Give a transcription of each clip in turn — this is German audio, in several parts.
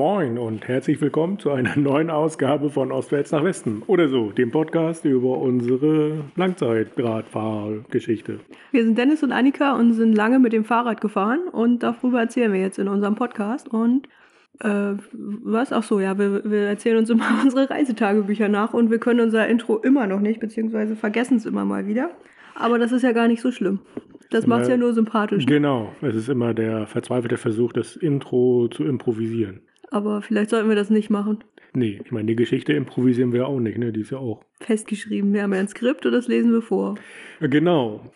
Moin und herzlich willkommen zu einer neuen Ausgabe von Ostwärts nach Westen oder so, dem Podcast über unsere Langzeitradfahrgeschichte. Wir sind Dennis und Annika und sind lange mit dem Fahrrad gefahren und darüber erzählen wir jetzt in unserem Podcast. Und äh, was? Ach so, ja, wir, wir erzählen uns immer unsere Reisetagebücher nach und wir können unser Intro immer noch nicht, beziehungsweise vergessen es immer mal wieder. Aber das ist ja gar nicht so schlimm. Das macht es ja nur sympathisch. Genau, es ist immer der verzweifelte Versuch, das Intro zu improvisieren. Aber vielleicht sollten wir das nicht machen. Nee, ich meine, die Geschichte improvisieren wir auch nicht, ne? Die ist ja auch. Festgeschrieben. Wir haben ja ein Skript und das lesen wir vor. Genau.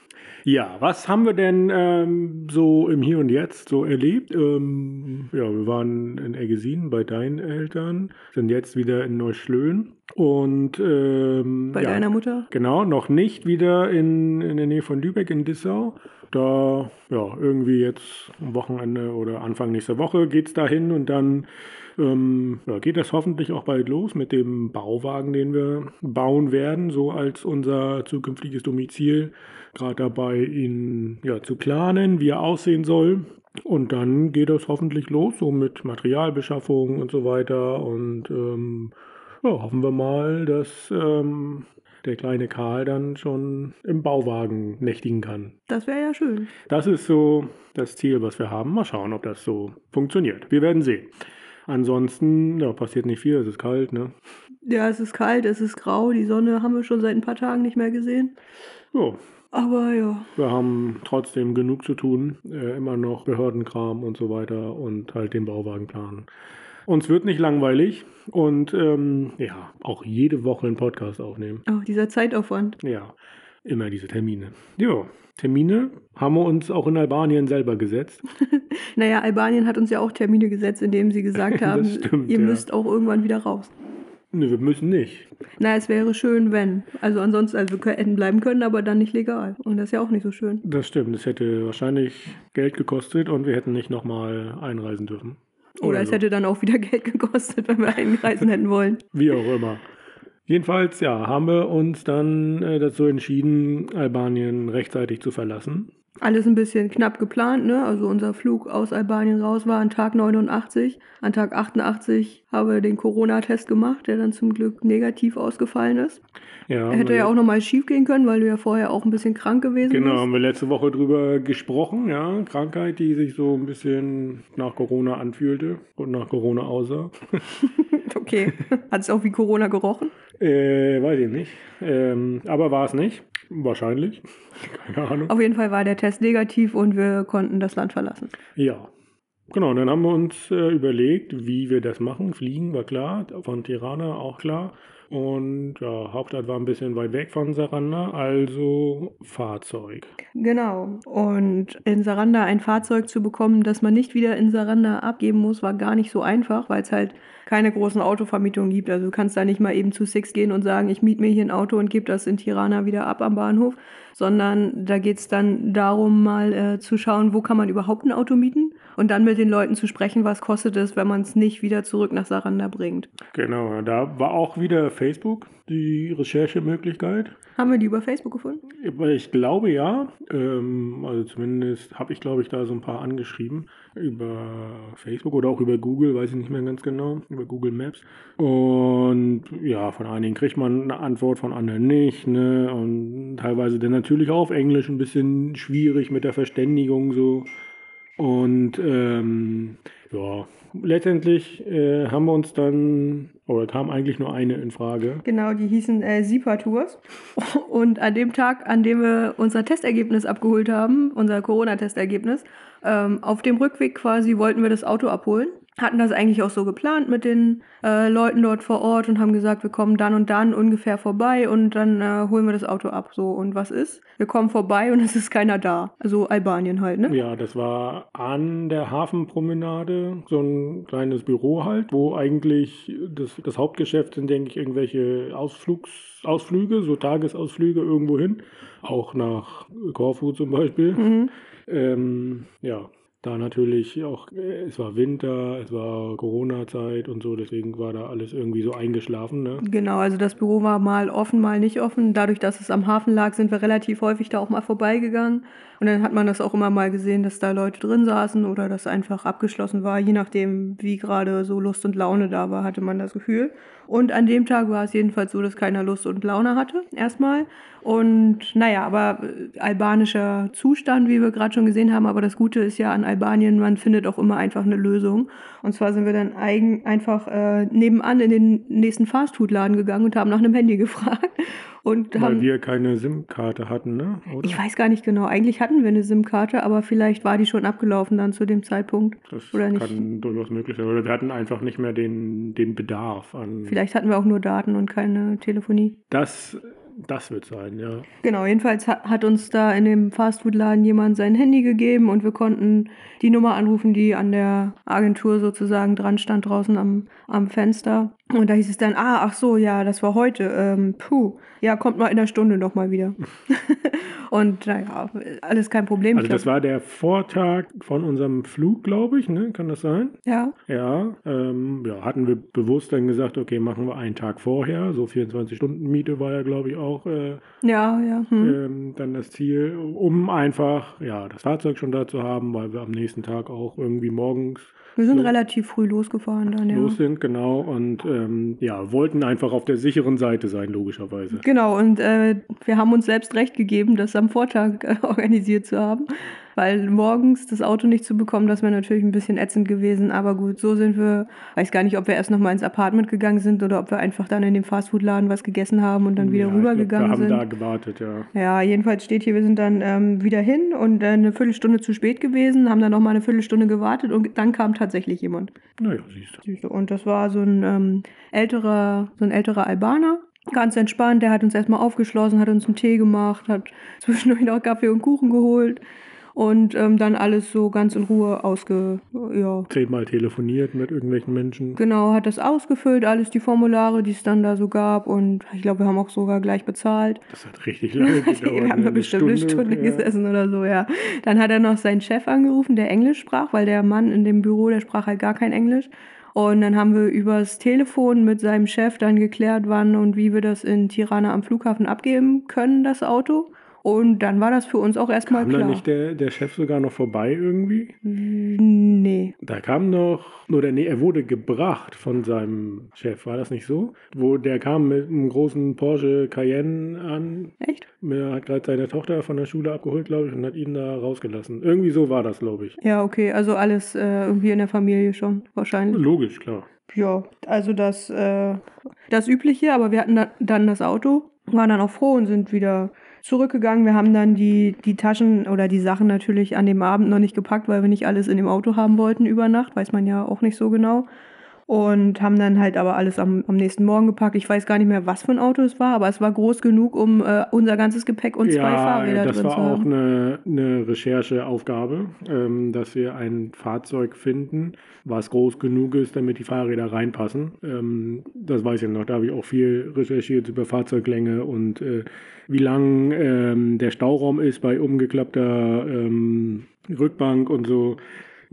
Ja, was haben wir denn ähm, so im Hier und Jetzt so erlebt? Ähm, ja, wir waren in Eggesin bei deinen Eltern, sind jetzt wieder in Neuschlön und ähm, Bei ja, deiner Mutter? Genau, noch nicht wieder in, in der Nähe von Lübeck in Dissau. Da, ja, irgendwie jetzt am Wochenende oder Anfang nächster Woche geht es dahin und dann ähm, ja, geht das hoffentlich auch bald los mit dem Bauwagen, den wir bauen werden, so als unser zukünftiges Domizil. Gerade dabei, ihn ja, zu planen, wie er aussehen soll. Und dann geht das hoffentlich los, so mit Materialbeschaffung und so weiter. Und ähm, ja, hoffen wir mal, dass ähm, der kleine Karl dann schon im Bauwagen nächtigen kann. Das wäre ja schön. Das ist so das Ziel, was wir haben. Mal schauen, ob das so funktioniert. Wir werden sehen. Ansonsten ja, passiert nicht viel, es ist kalt, ne? Ja, es ist kalt, es ist grau, die Sonne haben wir schon seit ein paar Tagen nicht mehr gesehen. Ja, Aber ja, wir haben trotzdem genug zu tun, äh, immer noch Behördenkram und so weiter und halt den Bauwagen planen. Uns wird nicht langweilig und ähm, ja, auch jede Woche einen Podcast aufnehmen. oh, dieser Zeitaufwand. Ja, immer diese Termine. Ja, Termine haben wir uns auch in Albanien selber gesetzt. Naja, Albanien hat uns ja auch Termine gesetzt, indem sie gesagt haben, stimmt, ihr ja. müsst auch irgendwann wieder raus. Ne, wir müssen nicht. Na, es wäre schön, wenn. Also ansonsten, also wir hätten bleiben können, aber dann nicht legal. Und das ist ja auch nicht so schön. Das stimmt, es hätte wahrscheinlich Geld gekostet und wir hätten nicht nochmal einreisen dürfen. Oder es so. hätte dann auch wieder Geld gekostet, wenn wir einreisen hätten wollen. Wie auch immer. Jedenfalls, ja, haben wir uns dann äh, dazu entschieden, Albanien rechtzeitig zu verlassen. Alles ein bisschen knapp geplant, ne? Also unser Flug aus Albanien raus war an Tag 89. An Tag 88 haben wir den Corona-Test gemacht, der dann zum Glück negativ ausgefallen ist. Ja, Hätte ja auch nochmal schief gehen können, weil du ja vorher auch ein bisschen krank gewesen Genau, bist. haben wir letzte Woche drüber gesprochen, ja. Krankheit, die sich so ein bisschen nach Corona anfühlte und nach Corona aussah. Okay. Hat es auch wie Corona gerochen? Äh, weiß ich nicht. Ähm, aber war es nicht. Wahrscheinlich. Keine Ahnung. Auf jeden Fall war der Test negativ und wir konnten das Land verlassen. Ja. Genau, und dann haben wir uns äh, überlegt, wie wir das machen. Fliegen war klar, von Tirana auch klar. Und ja, Hauptstadt war ein bisschen weit weg von Saranda, also Fahrzeug. Genau. Und in Saranda ein Fahrzeug zu bekommen, das man nicht wieder in Saranda abgeben muss, war gar nicht so einfach, weil es halt keine großen Autovermietungen gibt. Also du kannst da nicht mal eben zu Six gehen und sagen, ich miete mir hier ein Auto und gebe das in Tirana wieder ab am Bahnhof, sondern da geht es dann darum, mal äh, zu schauen, wo kann man überhaupt ein Auto mieten und dann mit den Leuten zu sprechen, was kostet es, wenn man es nicht wieder zurück nach Saranda bringt. Genau, da war auch wieder Facebook die Recherchemöglichkeit. Haben wir die über Facebook gefunden? Ich glaube ja. Ähm, also zumindest habe ich, glaube ich, da so ein paar angeschrieben. Über Facebook oder auch über Google, weiß ich nicht mehr ganz genau. Über Google Maps. Und ja, von einigen kriegt man eine Antwort, von anderen nicht. Ne? Und teilweise dann natürlich auch auf Englisch ein bisschen schwierig mit der Verständigung so. Und ähm, ja, letztendlich äh, haben wir uns dann, oder kam eigentlich nur eine in Frage. Genau, die hießen äh, SIPA Tours. Und an dem Tag, an dem wir unser Testergebnis abgeholt haben, unser Corona-Testergebnis, ähm, auf dem Rückweg quasi wollten wir das Auto abholen. Hatten das eigentlich auch so geplant mit den äh, Leuten dort vor Ort und haben gesagt, wir kommen dann und dann ungefähr vorbei und dann äh, holen wir das Auto ab. So, und was ist? Wir kommen vorbei und es ist keiner da. Also Albanien halt, ne? Ja, das war an der Hafenpromenade, so ein kleines Büro halt, wo eigentlich das, das Hauptgeschäft sind, denke ich, irgendwelche Ausflugs, Ausflüge, so Tagesausflüge irgendwo hin, auch nach Korfu zum Beispiel. Mhm. Ähm, ja, da natürlich auch, äh, es war Winter, es war Corona-Zeit und so, deswegen war da alles irgendwie so eingeschlafen. Ne? Genau, also das Büro war mal offen, mal nicht offen. Dadurch, dass es am Hafen lag, sind wir relativ häufig da auch mal vorbeigegangen. Und dann hat man das auch immer mal gesehen, dass da Leute drin saßen oder das einfach abgeschlossen war. Je nachdem, wie gerade so Lust und Laune da war, hatte man das Gefühl. Und an dem Tag war es jedenfalls so, dass keiner Lust und Laune hatte, erstmal. Und naja, aber äh, albanischer Zustand, wie wir gerade schon gesehen haben. Aber das Gute ist ja an Albanien, man findet auch immer einfach eine Lösung. Und zwar sind wir dann eigen, einfach äh, nebenan in den nächsten Fastfood-Laden gegangen und haben nach einem Handy gefragt. Und Weil haben, wir keine SIM-Karte hatten, ne? Oder? ich weiß gar nicht genau. Eigentlich hatten wir eine SIM-Karte, aber vielleicht war die schon abgelaufen dann zu dem Zeitpunkt. das oder nicht. kann durchaus möglich sein. Oder wir hatten einfach nicht mehr den, den Bedarf an. Vielleicht hatten wir auch nur Daten und keine Telefonie. Das, das wird sein, ja. Genau, jedenfalls hat, hat uns da in dem Fastfood-Laden jemand sein Handy gegeben und wir konnten die Nummer anrufen, die an der Agentur sozusagen dran stand, draußen am, am Fenster. Und da hieß es dann, ah, ach so, ja, das war heute. Ähm, puh, ja, kommt mal in einer Stunde nochmal wieder. und naja, alles kein Problem. Also das war der Vortag von unserem Flug, glaube ich, ne? Kann das sein? ja, Ja, ähm, ja, hatten wir bewusst dann gesagt, okay, machen wir einen Tag vorher. So 24 Stunden Miete war ja, glaube ich, auch äh, ja, ja. Hm. ähm, dann das Ziel, um einfach ja das Fahrzeug schon da zu haben, weil wir am nächsten Tag auch irgendwie morgens Wir sind so. relativ früh losgefahren dann, ja. los sind, genau. Und ähm, ja, wollten einfach auf der sicheren Seite sein, logischerweise. Genau, und äh, wir haben uns selbst recht gegeben, das am Vortag äh, organisiert zu haben. Weil morgens das Auto nicht zu bekommen, das wäre natürlich ein bisschen ätzend gewesen. Aber gut, so sind wir, weiß gar nicht, ob wir erst nochmal ins Apartment gegangen sind oder ob wir einfach dann in dem Fastfood-Laden was gegessen haben und dann wieder ja, rübergegangen Wir haben sind. da gewartet, ja. Ja, jedenfalls steht hier, wir sind dann ähm, wieder hin und äh, eine Viertelstunde zu spät gewesen, haben dann nochmal eine Viertelstunde gewartet und dann kam tatsächlich jemand. Naja, siehst du. Siehst du, Und das war so ein ähm, älterer, so ein älterer Albaner. Ganz entspannt, der hat uns erstmal aufgeschlossen, hat uns einen Tee gemacht, hat zwischendurch noch Kaffee und Kuchen geholt und ähm, dann alles so ganz in Ruhe ausge, ja, Zehnmal telefoniert mit irgendwelchen Menschen. genau, hat das ausgefüllt, alles die Formulare, die es dann da so gab und ich glaube, wir haben auch sogar gleich bezahlt. Das hat richtig lange gedauert. wir haben da bestimmt eine Stunde ja. gesessen oder so, ja. Dann hat er noch seinen Chef angerufen, der Englisch sprach, weil der Mann in dem Büro, der sprach halt gar kein Englisch. Und dann haben wir übers Telefon mit seinem Chef dann geklärt, wann und wie wir das in Tirana am Flughafen abgeben können, das Auto. Und dann war das für uns auch erstmal Kam da klar. nicht der, der Chef sogar noch vorbei irgendwie? Nee. Da kam noch, oder nee, er wurde gebracht von seinem Chef, war das nicht so? Wo der kam mit einem großen Porsche Cayenne an, Echt? er hat gerade seine Tochter von der Schule abgeholt, glaube ich, und hat ihn da rausgelassen. Irgendwie so war das, glaube ich. Ja, okay. Also alles äh, irgendwie in der Familie schon, wahrscheinlich. Logisch, klar. Ja, also das, äh, das Übliche, aber wir hatten da, dann das Auto, waren dann auch froh und sind wieder zurückgegangen. Wir haben dann die, die Taschen oder die Sachen natürlich an dem Abend noch nicht gepackt, weil wir nicht alles in dem Auto haben wollten über Nacht, weiß man ja auch nicht so genau. Und haben dann halt aber alles am, am nächsten Morgen gepackt. Ich weiß gar nicht mehr, was für ein Auto es war, aber es war groß genug, um äh, unser ganzes Gepäck und zwei Fahrräder das drin war zu auch haben. eine, eine Rechercheaufgabe, ähm, dass wir ein Fahrzeug finden, was groß genug ist, damit die Fahrräder reinpassen. Ähm, das weiß ich noch, da habe ich auch viel recherchiert über Fahrzeuglänge und äh, wie lang ähm, der Stauraum ist bei umgeklappter ähm, Rückbank und so.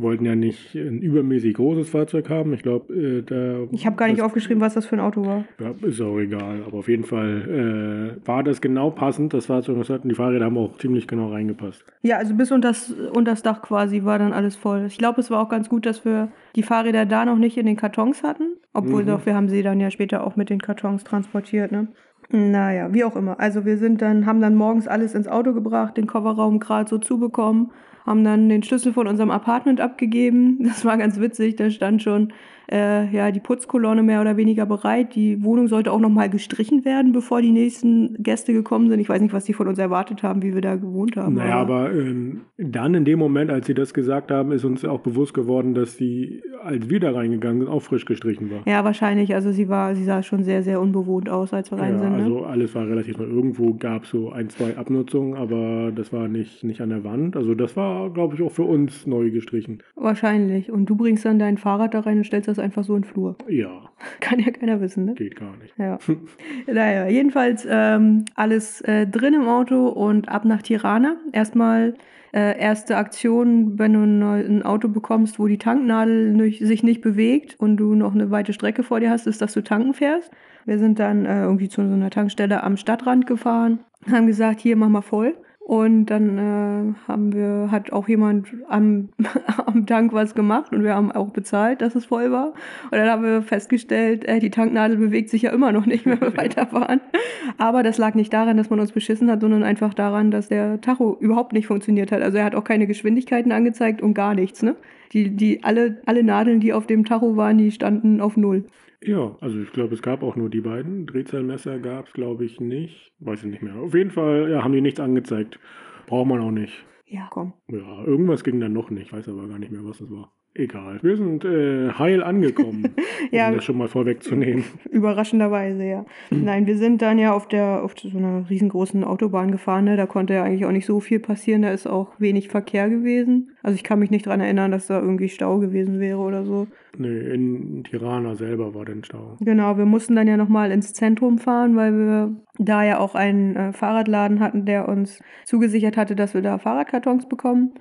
Wir wollten ja nicht ein übermäßig großes Fahrzeug haben. Ich glaube, äh, da. Ich habe gar nicht das- aufgeschrieben, was das für ein Auto war. ja, ist auch egal. Aber auf jeden Fall äh, war das genau passend, das Fahrzeug. was wir hatten. Die Fahrräder haben auch ziemlich genau reingepasst. Ja, also bis unter das, unter das Dach quasi war dann alles voll. Ich glaube, es war auch ganz gut, dass wir die Fahrräder da noch nicht in den Kartons hatten. Obwohl Mhm. doch, wir haben sie dann ja später auch mit den Kartons transportiert, ne? Naja, wie auch immer. Also wir sind dann, haben dann morgens alles ins Auto gebracht, den Kofferraum gerade so zubekommen, haben dann den Schlüssel von unserem Apartment abgegeben. Das war ganz witzig, da stand schon äh, ja die Putzkolonne mehr oder weniger bereit. Die Wohnung sollte auch nochmal gestrichen werden, bevor die nächsten Gäste gekommen sind. Ich weiß nicht, was die von uns erwartet haben, wie wir da gewohnt haben. Naja, aber ähm, dann in dem Moment, als sie das gesagt haben, ist uns auch bewusst geworden, dass die, als wir da reingegangen sind, auch frisch gestrichen war. Ja, wahrscheinlich. Also sie war, sie sah schon sehr, sehr unbewohnt aus, als wir rein Ja, sind. Ne? also alles war relativ neu. Irgendwo gab es so ein, zwei Abnutzungen, aber das war nicht, nicht an der Wand. Also das war war, glaube ich, auch für uns neu gestrichen. Wahrscheinlich. Und du bringst dann dein Fahrrad da rein und stellst das einfach so in den Flur. Ja, Kann ja keiner wissen, ne? geht gar nicht. Ja. naja, jedenfalls ähm, alles äh, drin im Auto und ab nach Tirana. Erstmal äh, erste Aktion, wenn du ein, Auto bekommst, wo die Tanknadel nicht, sich nicht bewegt und du noch eine weite Strecke vor dir hast, ist, dass du tanken fährst. Wir sind dann äh, irgendwie zu so einer Tankstelle am Stadtrand gefahren, haben gesagt, hier mach mal voll. Und dann äh, haben wir, hat auch jemand am, am Tank was gemacht und wir haben auch bezahlt, dass es voll war. Und dann haben wir festgestellt, äh, die Tanknadel bewegt sich ja immer noch nicht, wenn wir weiterfahren. Aber das lag nicht daran, dass man uns beschissen hat, sondern einfach daran, dass der Tacho überhaupt nicht funktioniert hat. Also er hat auch keine Geschwindigkeiten angezeigt und gar nichts, ne? Die, die, alle, alle Nadeln, die auf dem Tacho waren, die standen auf Null. Ja, also ich glaube, es gab auch nur die beiden. Drehzahlmesser gab es, glaube ich, nicht. Weiß ich nicht mehr. Auf jeden Fall ja, haben die nichts angezeigt. Braucht man auch nicht. Ja, komm. Ja, irgendwas ging dann noch nicht. Weiß aber gar nicht mehr, was das war. Egal. Wir sind äh, heil angekommen, Ja. um das schon mal vorwegzunehmen. Überraschenderweise, ja. Nein, wir sind dann ja auf der auf so einer riesengroßen Autobahn gefahren, ne? Da konnte ja eigentlich auch nicht so viel passieren, da ist auch wenig Verkehr gewesen. Also ich kann mich nicht dran erinnern, dass da irgendwie Stau gewesen wäre oder so. Nee, in Tirana selber war dann Stau. Genau, wir mussten dann ja nochmal ins Zentrum fahren, weil wir da ja auch einen äh, Fahrradladen hatten, der uns zugesichert hatte, dass wir da Fahrradkartons bekommen.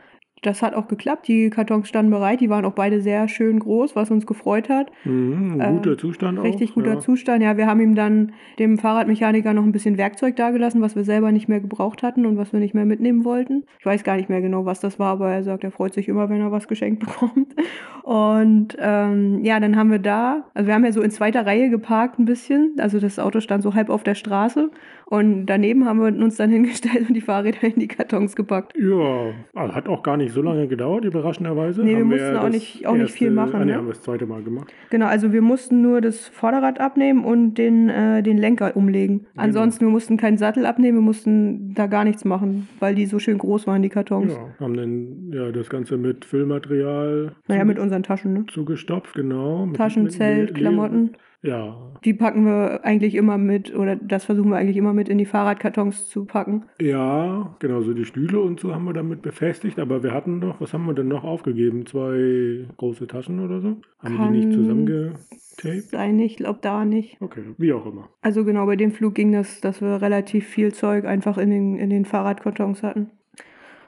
Das hat auch geklappt, die Kartons standen bereit, die waren auch beide sehr schön groß, was uns gefreut hat. Mhm, ein Äh, guter Zustand auch. Richtig guter ja. Zustand. Ja, wir haben ihm dann dem Fahrradmechaniker noch ein bisschen Werkzeug dagelassen, was wir selber nicht mehr gebraucht hatten und was wir nicht mehr mitnehmen wollten. Ich weiß gar nicht mehr genau, was das war, aber er sagt, er freut sich immer, wenn er was geschenkt bekommt. Und ähm, ja, dann haben wir da, also wir haben ja so in zweiter Reihe geparkt ein bisschen. Also das Auto stand so halb auf der Straße und daneben haben wir uns dann hingestellt und die Fahrräder in die Kartons gepackt. Ja, also hat auch gar nicht so lange gedauert, überraschenderweise. Nee, wir Haben mussten auch das nicht- auch nicht viel erste- machen, Ah, nee, ne? haben wir das zweite Mal gemacht. Genau, also wir mussten nur das Vorderrad abnehmen und den, äh, den Lenker umlegen. Ansonsten, wir mussten keinen Sattel abnehmen, wir mussten da gar nichts machen, weil die so schön groß waren, die Kartons. Ja, haben dann ja das Ganze mit Füllmaterial Naja, mit unseren Taschen, ne? zugestopft, genau. Mit, Taschen, mit Zelt, Le- Klamotten. Ja, Die packen wir eigentlich immer mit, oder das versuchen wir eigentlich immer mit in die Fahrradkartons zu packen. ja, genau, so die Stühle und so haben wir damit befestigt, aber wir hatten noch, was haben wir denn noch aufgegeben? Zwei große Taschen oder so? Haben Kann- die nicht zusammengetaped? Sei nicht, glaub da nicht. Okay, wie auch immer. Also genau, bei dem Flug ging das, dass wir relativ viel Zeug einfach in den, in den Fahrradkartons hatten.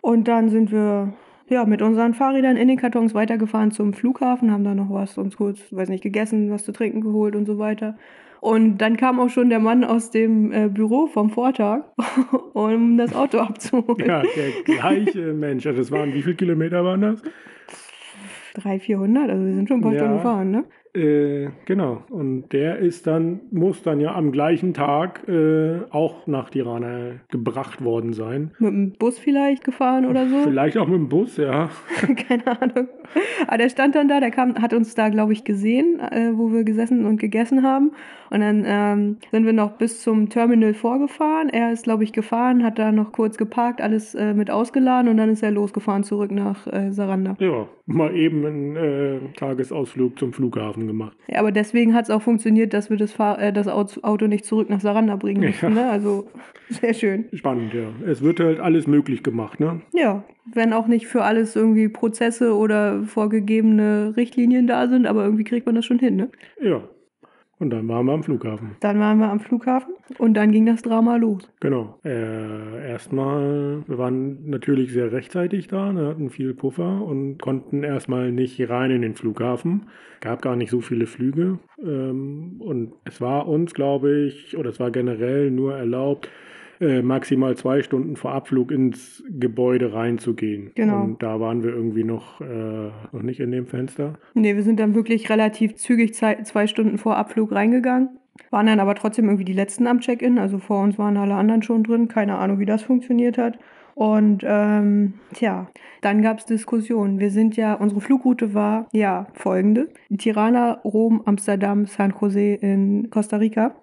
Und dann sind wir ja, mit unseren Fahrrädern in den Kartons weitergefahren zum Flughafen, haben da noch was uns kurz, weiß nicht, gegessen, was zu trinken geholt und so weiter. Und dann kam auch schon der Mann aus dem äh, Büro vom Vortag, um das Auto abzuholen. Ja, der gleiche Mensch. Also das waren, wie viele Kilometer waren das? 300, 400, also wir sind schon ein paar Ja. Stunden gefahren, ne? Äh, genau. Und der ist dann, muss dann ja am gleichen Tag äh, auch nach Tirana gebracht worden sein. Mit dem Bus vielleicht gefahren oder so. Vielleicht auch mit dem Bus, ja. Keine Ahnung. Aber der stand dann da, der kam, hat uns da, glaube ich, gesehen, äh, wo wir gesessen und gegessen haben. Und dann ähm, sind wir noch bis zum Terminal vorgefahren. Er ist, glaube ich, gefahren, hat da noch kurz geparkt, alles äh, mit ausgeladen und dann ist er losgefahren zurück nach äh, Saranda. Ja, mal eben einen Tagesausflug zum Flughafen gemacht. Ja, aber deswegen hat es auch funktioniert, dass wir das, Fahr äh, das Au- Auto nicht zurück nach Saranda bringen mussten. Ja. Ne? Also sehr schön. Spannend, ja. Es wird halt alles möglich gemacht, ne? Ja, wenn auch nicht für alles irgendwie Prozesse oder vorgegebene Richtlinien da sind, aber irgendwie kriegt man das schon hin. Ne? Ja. Und dann waren wir am Flughafen. Dann waren wir am Flughafen und dann ging das Drama los. Genau. Äh, erstmal, wir waren natürlich sehr rechtzeitig da, ne, hatten viel Puffer und konnten erstmal nicht rein in den Flughafen. Gab gar nicht so viele Flüge. Ähm, und es war uns, glaube ich, oder es war generell nur erlaubt, äh, maximal zwei Stunden vor Abflug ins Gebäude reinzugehen. Genau. Und da waren wir irgendwie noch, äh, noch nicht in dem Fenster. Nee, wir sind dann wirklich relativ zügig zwei, Stunden vor Abflug reingegangen. Waren dann aber trotzdem irgendwie die letzten am Check-in. Also vor uns waren alle anderen schon drin. Keine Ahnung, wie das funktioniert hat. Und ähm, tja, dann gab es Diskussionen. Wir sind ja, unsere Flugroute war ja folgende: Tirana, Rom, Amsterdam, San Jose in Costa Rica.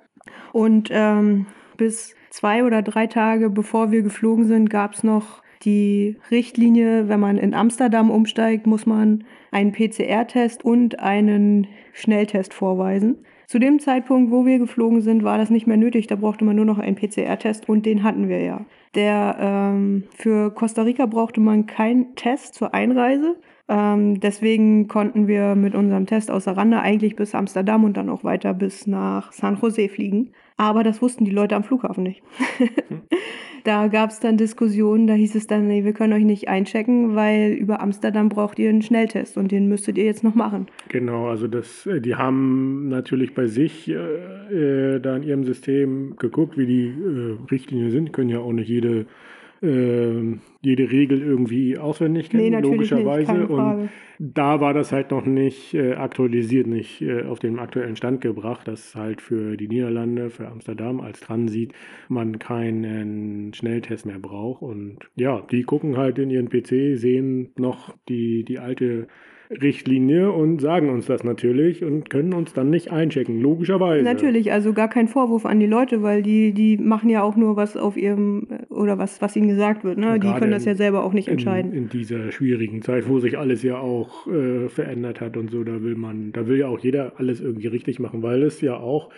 Und ähm, bis zwei oder drei Tage bevor wir geflogen sind, gab es noch die Richtlinie, wenn man in Amsterdam umsteigt, muss man einen PCR-Test und einen Schnelltest vorweisen. Zu dem Zeitpunkt, wo wir geflogen sind, war das nicht mehr nötig. Da brauchte man nur noch einen PCR-Test und den hatten wir ja. Der ähm, für Costa Rica brauchte man keinen Test zur Einreise. Ähm, deswegen konnten wir mit unserem Test aus Aranda eigentlich bis Amsterdam und dann auch weiter bis nach San Jose fliegen. Aber das wussten die Leute am Flughafen nicht. da gab es dann Diskussionen, da hieß es dann, nee, wir können euch nicht einchecken, weil über Amsterdam braucht ihr einen Schnelltest und den müsstet ihr jetzt noch machen. Genau, also das, äh, die haben natürlich bei sich äh, äh, da in ihrem System geguckt, wie die äh, Richtlinien sind, können ja auch nicht jede äh, jede Regel irgendwie auswendig kennen, nee, logischerweise. Und da war das halt noch nicht äh, aktualisiert, nicht äh, auf den aktuellen Stand gebracht, dass halt für die Niederlande, für Amsterdam als Transit man keinen Schnelltest mehr braucht. Und ja, die gucken halt in ihren PC, sehen noch die, die alte Richtlinie und sagen uns das natürlich und können uns dann nicht einchecken, logischerweise. Natürlich, also gar kein Vorwurf an die Leute, weil die, die machen ja auch nur was auf ihrem oder was, was ihnen gesagt wird. Ne? Die können das ja selber auch nicht entscheiden. In, in dieser schwierigen Zeit, wo sich alles ja auch äh, verändert hat und so, da will man, da will ja auch jeder alles irgendwie richtig machen, weil es ja auch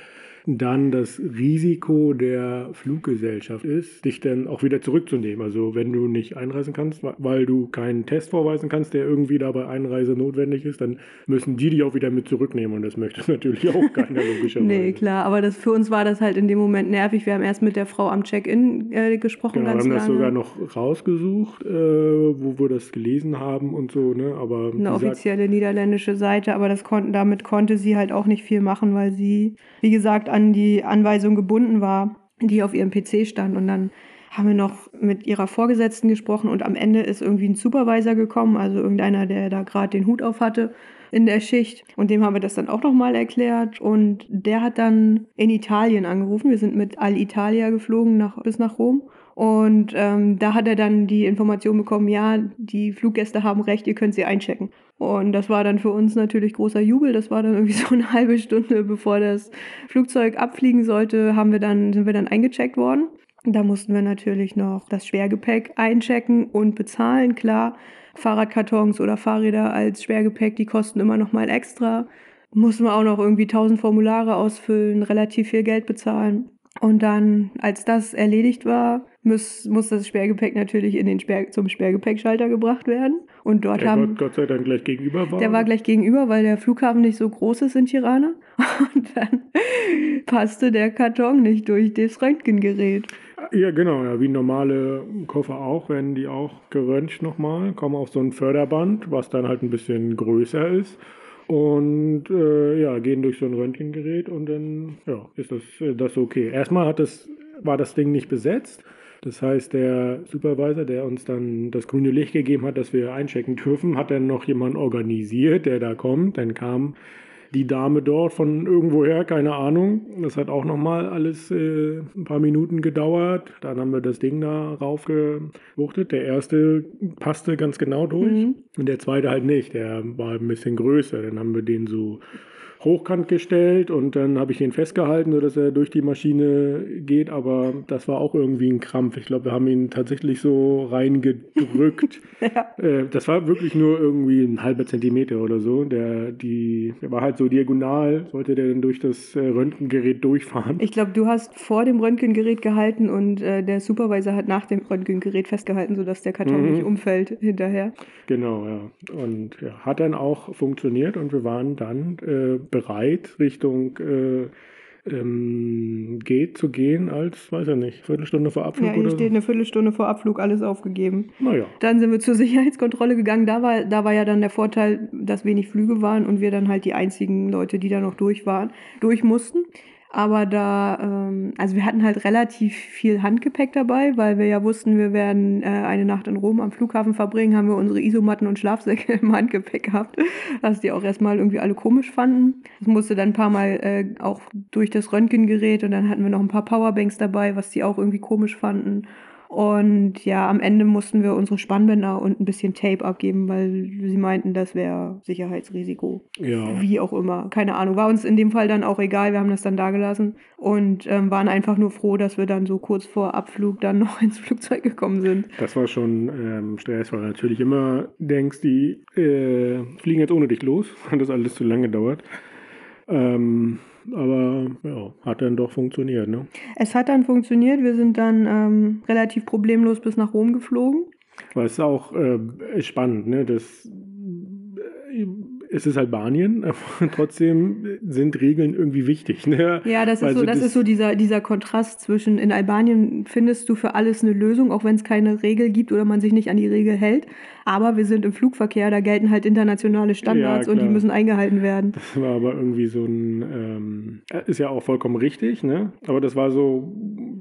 dann das Risiko der Fluggesellschaft ist, dich dann auch wieder zurückzunehmen. Also wenn du nicht einreisen kannst, weil du keinen Test vorweisen kannst, der irgendwie da bei Einreise notwendig ist, dann müssen die dich auch wieder mit zurücknehmen und das möchte natürlich auch keiner logischerweise. nee, klar, aber das, für uns war das halt in dem Moment nervig. Wir haben erst mit der Frau am Check-in äh, gesprochen genau, ganz wir haben lange. das sogar noch rausgesucht, äh, wo wir das gelesen haben und so, ne? Aber eine offizielle niederländische Seite, aber das konnten, damit konnte sie halt auch nicht viel machen, weil sie, wie gesagt, an die Anweisung gebunden war, die auf ihrem PC stand. Und dann haben wir noch mit ihrer Vorgesetzten gesprochen und am Ende ist irgendwie ein Supervisor gekommen, also irgendeiner, der da gerade den Hut auf hatte in der Schicht. Und dem haben wir das dann auch nochmal erklärt. Und der hat dann in Italien angerufen. Wir sind mit Alitalia geflogen nach, bis nach Rom. Und ähm, da hat er dann die Information bekommen, ja, die Fluggäste haben recht, ihr könnt sie einchecken. Und das war dann für uns natürlich großer Jubel. Das war dann irgendwie so eine halbe Stunde, bevor das Flugzeug abfliegen sollte, haben wir dann, sind wir dann eingecheckt worden. Da mussten wir natürlich noch das Schwergepäck einchecken und bezahlen, klar. Fahrradkartons oder Fahrräder als Schwergepäck, die kosten immer noch mal extra. Mussten wir auch noch irgendwie 1000 Formulare ausfüllen, relativ viel Geld bezahlen. Und dann, als das erledigt war, muss, muss das Sperrgepäck natürlich in den Sperr, zum Sperrgepäckschalter gebracht werden. Und dort der haben. Gott, Gott sei Dank gleich gegenüber war. Der war gleich gegenüber, weil der Flughafen nicht so groß ist in Tirana. Und dann passte der Karton nicht durch das Röntgengerät. Ja, genau, ja, wie normale Koffer auch, werden die auch geröntgt nochmal, kommen auf so ein Förderband, was dann halt ein bisschen größer ist. Und äh, ja, gehen durch so ein Röntgengerät und dann ja, ist das, äh, das okay. Erstmal hat das, war das Ding nicht besetzt. Das heißt, der Supervisor, der uns dann das grüne Licht gegeben hat, dass wir einchecken dürfen, hat dann noch jemanden organisiert, der da kommt. Dann kam die Dame dort von irgendwoher, keine Ahnung. Das hat auch nochmal alles äh, ein paar Minuten gedauert. Dann haben wir das Ding da raufgewuchtet. Der erste passte ganz genau durch mhm. und der zweite halt nicht. Der war ein bisschen größer. Dann haben wir den so hochkant gestellt und dann habe ich ihn festgehalten, sodass er durch die Maschine geht, aber das war auch irgendwie ein Krampf. Ich glaube, wir haben ihn tatsächlich so reingedrückt. ja. äh, das war wirklich nur irgendwie ein halber Zentimeter oder so. Der, die, der war halt so diagonal, sollte der dann durch das äh, Röntgengerät durchfahren. Ich glaube, du hast vor dem Röntgengerät gehalten und äh, der Supervisor hat nach dem Röntgengerät festgehalten, sodass der Karton mhm. nicht umfällt hinterher. Genau, ja. Und ja, hat dann auch funktioniert und wir waren dann äh, bereit, Richtung äh, ähm, Gate zu gehen, als, weiß ich nicht, Viertelstunde vor Abflug ja, hier oder steht so? eine Viertelstunde vor Abflug, alles aufgegeben. Naja. Dann sind wir zur Sicherheitskontrolle gegangen. Da war, da war ja dann der Vorteil, dass wenig Flüge waren und wir dann halt die einzigen Leute, die da noch durch waren, durch mussten. Aber da, ähm, also wir hatten halt relativ viel Handgepäck dabei, weil wir ja wussten, wir werden äh, eine Nacht in Rom am Flughafen verbringen, haben wir unsere Isomatten und Schlafsäcke im Handgepäck gehabt, was die auch erstmal irgendwie alle komisch fanden. Das musste dann ein paar Mal äh, auch durch das Röntgengerät und dann hatten wir noch ein paar Powerbanks dabei, was die auch irgendwie komisch fanden. Und ja, am Ende mussten wir unsere Spannbänder und ein bisschen Tape abgeben, weil sie meinten, das wäre Sicherheitsrisiko. Ja. Wie auch immer. Keine Ahnung. War uns in dem Fall dann auch egal. Wir haben das dann da gelassen und ähm, waren einfach nur froh, dass wir dann so kurz vor Abflug dann noch ins Flugzeug gekommen sind. Das war schon ähm, Stress, weil du natürlich immer denkst, die äh, fliegen jetzt ohne dich los, weil das alles zu lange dauert. Ähm, aber ja, hat dann doch funktioniert, ne? Es hat dann funktioniert. Wir sind dann ähm, relativ problemlos bis nach Rom geflogen. Es ist auch äh, spannend, ne? Das es ist Albanien, aber trotzdem sind Regeln irgendwie wichtig. Ne? Ja, das ist Also so, das, das- ist so dieser, dieser Kontrast zwischen in Albanien findest du für alles eine Lösung, auch wenn es keine Regel gibt oder man sich nicht an die Regel hält. Aber wir sind im Flugverkehr, da gelten halt internationale Standards Ja, und die müssen eingehalten werden. Das war aber irgendwie so ein, ähm, ist ja auch vollkommen richtig, ne? Aber das war so